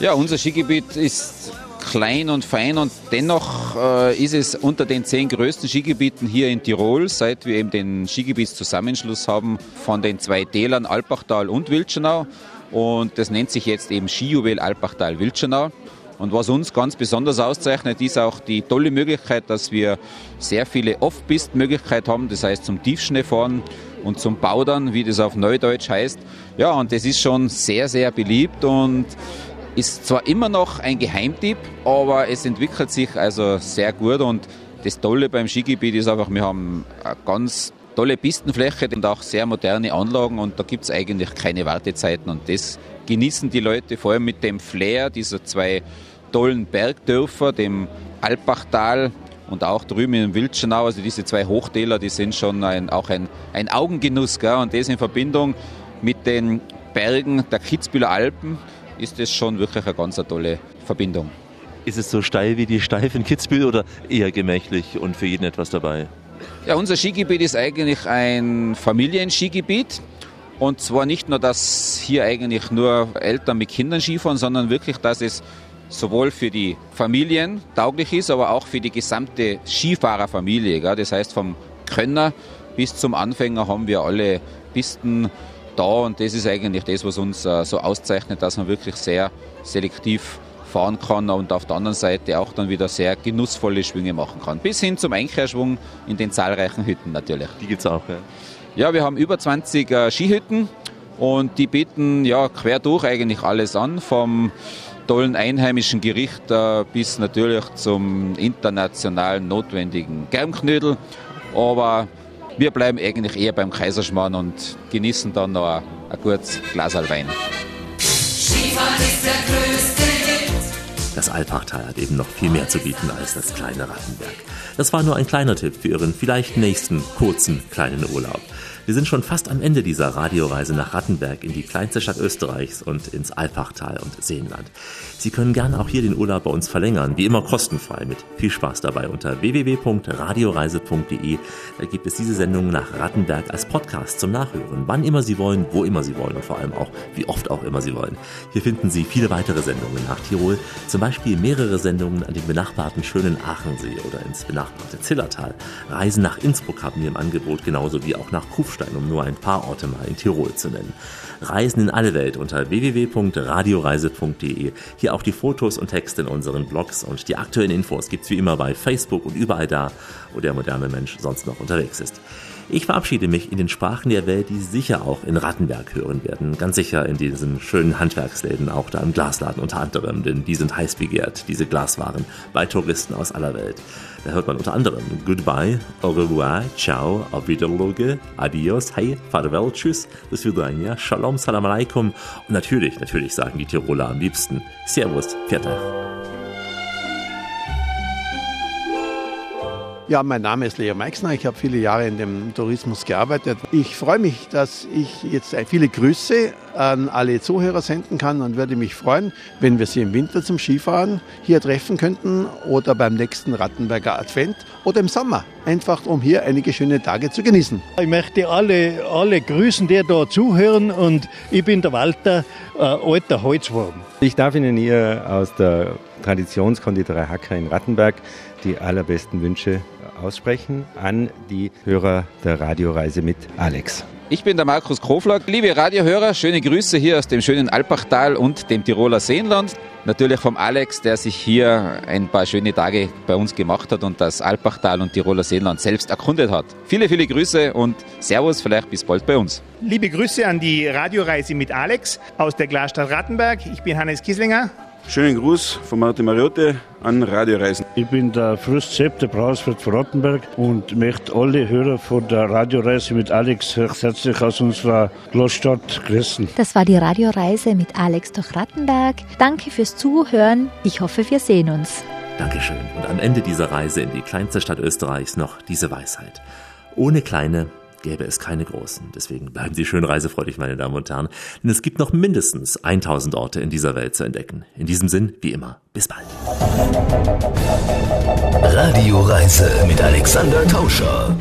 Ja, unser Skigebiet ist klein und fein und dennoch äh, ist es unter den zehn größten Skigebieten hier in Tirol, seit wir eben den Skigebietszusammenschluss haben von den zwei Tälern Alpachtal und Wildschenau und das nennt sich jetzt eben Skijuwel Alpachtal-Wildschenau. Und was uns ganz besonders auszeichnet, ist auch die tolle Möglichkeit, dass wir sehr viele Off-Pist-Möglichkeiten haben, das heißt zum Tiefschneefahren und zum Baudern, wie das auf Neudeutsch heißt. Ja, und das ist schon sehr, sehr beliebt und ist zwar immer noch ein Geheimtipp, aber es entwickelt sich also sehr gut und das Tolle beim Skigebiet ist einfach, wir haben eine ganz tolle Pistenfläche und auch sehr moderne Anlagen und da gibt es eigentlich keine Wartezeiten und das genießen die Leute vor allem mit dem Flair dieser zwei tollen Bergdörfer, dem Alpachtal und auch drüben im Wildschenau, also diese zwei Hochtäler, die sind schon ein, auch ein, ein Augengenuss gell? und das in Verbindung mit den Bergen der Kitzbüheler Alpen ist das schon wirklich eine ganz tolle Verbindung. Ist es so steil wie die Steif in Kitzbühel oder eher gemächlich und für jeden etwas dabei? Ja, unser Skigebiet ist eigentlich ein Familienskigebiet. Und zwar nicht nur, dass hier eigentlich nur Eltern mit Kindern Skifahren, sondern wirklich, dass es sowohl für die Familien tauglich ist, aber auch für die gesamte Skifahrerfamilie. Das heißt, vom Könner bis zum Anfänger haben wir alle Pisten da und das ist eigentlich das, was uns äh, so auszeichnet, dass man wirklich sehr selektiv fahren kann und auf der anderen Seite auch dann wieder sehr genussvolle Schwünge machen kann. Bis hin zum Einkehrschwung in den zahlreichen Hütten natürlich. Die gibt es auch, ja? Ja, wir haben über 20 äh, Skihütten und die bieten ja quer durch eigentlich alles an, vom tollen einheimischen Gericht äh, bis natürlich zum internationalen notwendigen Germknödel. Aber wir bleiben eigentlich eher beim Kaiserschmarrn und genießen dann noch ein, ein gutes Glas Wein. Das Alpachtal hat eben noch viel mehr zu bieten als das kleine Rattenberg. Das war nur ein kleiner Tipp für Ihren vielleicht nächsten kurzen kleinen Urlaub. Wir sind schon fast am Ende dieser Radioreise nach Rattenberg in die kleinste Stadt Österreichs und ins Alpachtal und Seenland. Sie können gerne auch hier den Urlaub bei uns verlängern, wie immer kostenfrei mit viel Spaß dabei unter www.radioreise.de. Da gibt es diese Sendung nach Rattenberg als Podcast zum Nachhören, wann immer Sie wollen, wo immer Sie wollen und vor allem auch wie oft auch immer Sie wollen. Hier finden Sie viele weitere Sendungen nach Tirol, zum Beispiel mehrere Sendungen an den benachbarten schönen Aachensee oder ins benachbarte Zillertal. Reisen nach Innsbruck haben wir im Angebot, genauso wie auch nach Kufstein Kufstein, um nur ein paar Orte mal in Tirol zu nennen. Reisen in alle Welt unter www.radioreise.de. Hier auch die Fotos und Texte in unseren Blogs und die aktuellen Infos gibt's wie immer bei Facebook und überall da, wo der moderne Mensch sonst noch unterwegs ist. Ich verabschiede mich in den Sprachen der Welt, die sicher auch in Rattenberg hören werden. Ganz sicher in diesen schönen Handwerksläden, auch da im Glasladen unter anderem, denn die sind heiß begehrt, diese Glaswaren, bei Touristen aus aller Welt. Da hört man unter anderem Goodbye, Au revoir, Ciao, Auf Wiederloge, Adios, Hey, Farewell, Tschüss, bis Vidania, Shalom, Salam Alaikum und natürlich, natürlich sagen die Tiroler am liebsten Servus, Pfiat Ja, mein Name ist Leo Meixner. Ich habe viele Jahre in dem Tourismus gearbeitet. Ich freue mich, dass ich jetzt viele Grüße an alle Zuhörer senden kann und würde mich freuen, wenn wir Sie im Winter zum Skifahren hier treffen könnten oder beim nächsten Rattenberger Advent oder im Sommer. Einfach, um hier einige schöne Tage zu genießen. Ich möchte alle, alle grüßen, die da zuhören und ich bin der Walter, äh, alter Holzwurm. Ich darf Ihnen hier aus der Traditionskonditorei Hacker in Rattenberg die allerbesten Wünsche aussprechen an die Hörer der Radioreise mit Alex. Ich bin der Markus Krofler. Liebe Radiohörer, schöne Grüße hier aus dem schönen Alpachtal und dem Tiroler Seenland. Natürlich vom Alex, der sich hier ein paar schöne Tage bei uns gemacht hat und das Alpachtal und Tiroler Seenland selbst erkundet hat. Viele, viele Grüße und Servus, vielleicht bis bald bei uns. Liebe Grüße an die Radioreise mit Alex aus der Glasstadt Rattenberg. Ich bin Hannes Kieslinger. Schönen Gruß von Martin Mariotte an Radioreisen. Ich bin der Frust Sepp, der Brauswirt von Rottenberg und möchte alle Hörer von der Radioreise mit Alex herzlich aus unserer Großstadt grüßen. Das war die Radioreise mit Alex durch Rattenberg. Danke fürs Zuhören. Ich hoffe, wir sehen uns. Dankeschön. Und am Ende dieser Reise in die kleinste Stadt Österreichs noch diese Weisheit. Ohne kleine gäbe es keine großen. Deswegen bleiben Sie schön reisefreudig, meine Damen und Herren, denn es gibt noch mindestens 1000 Orte in dieser Welt zu entdecken. In diesem Sinn, wie immer, bis bald. Radioreise mit Alexander Tauscher.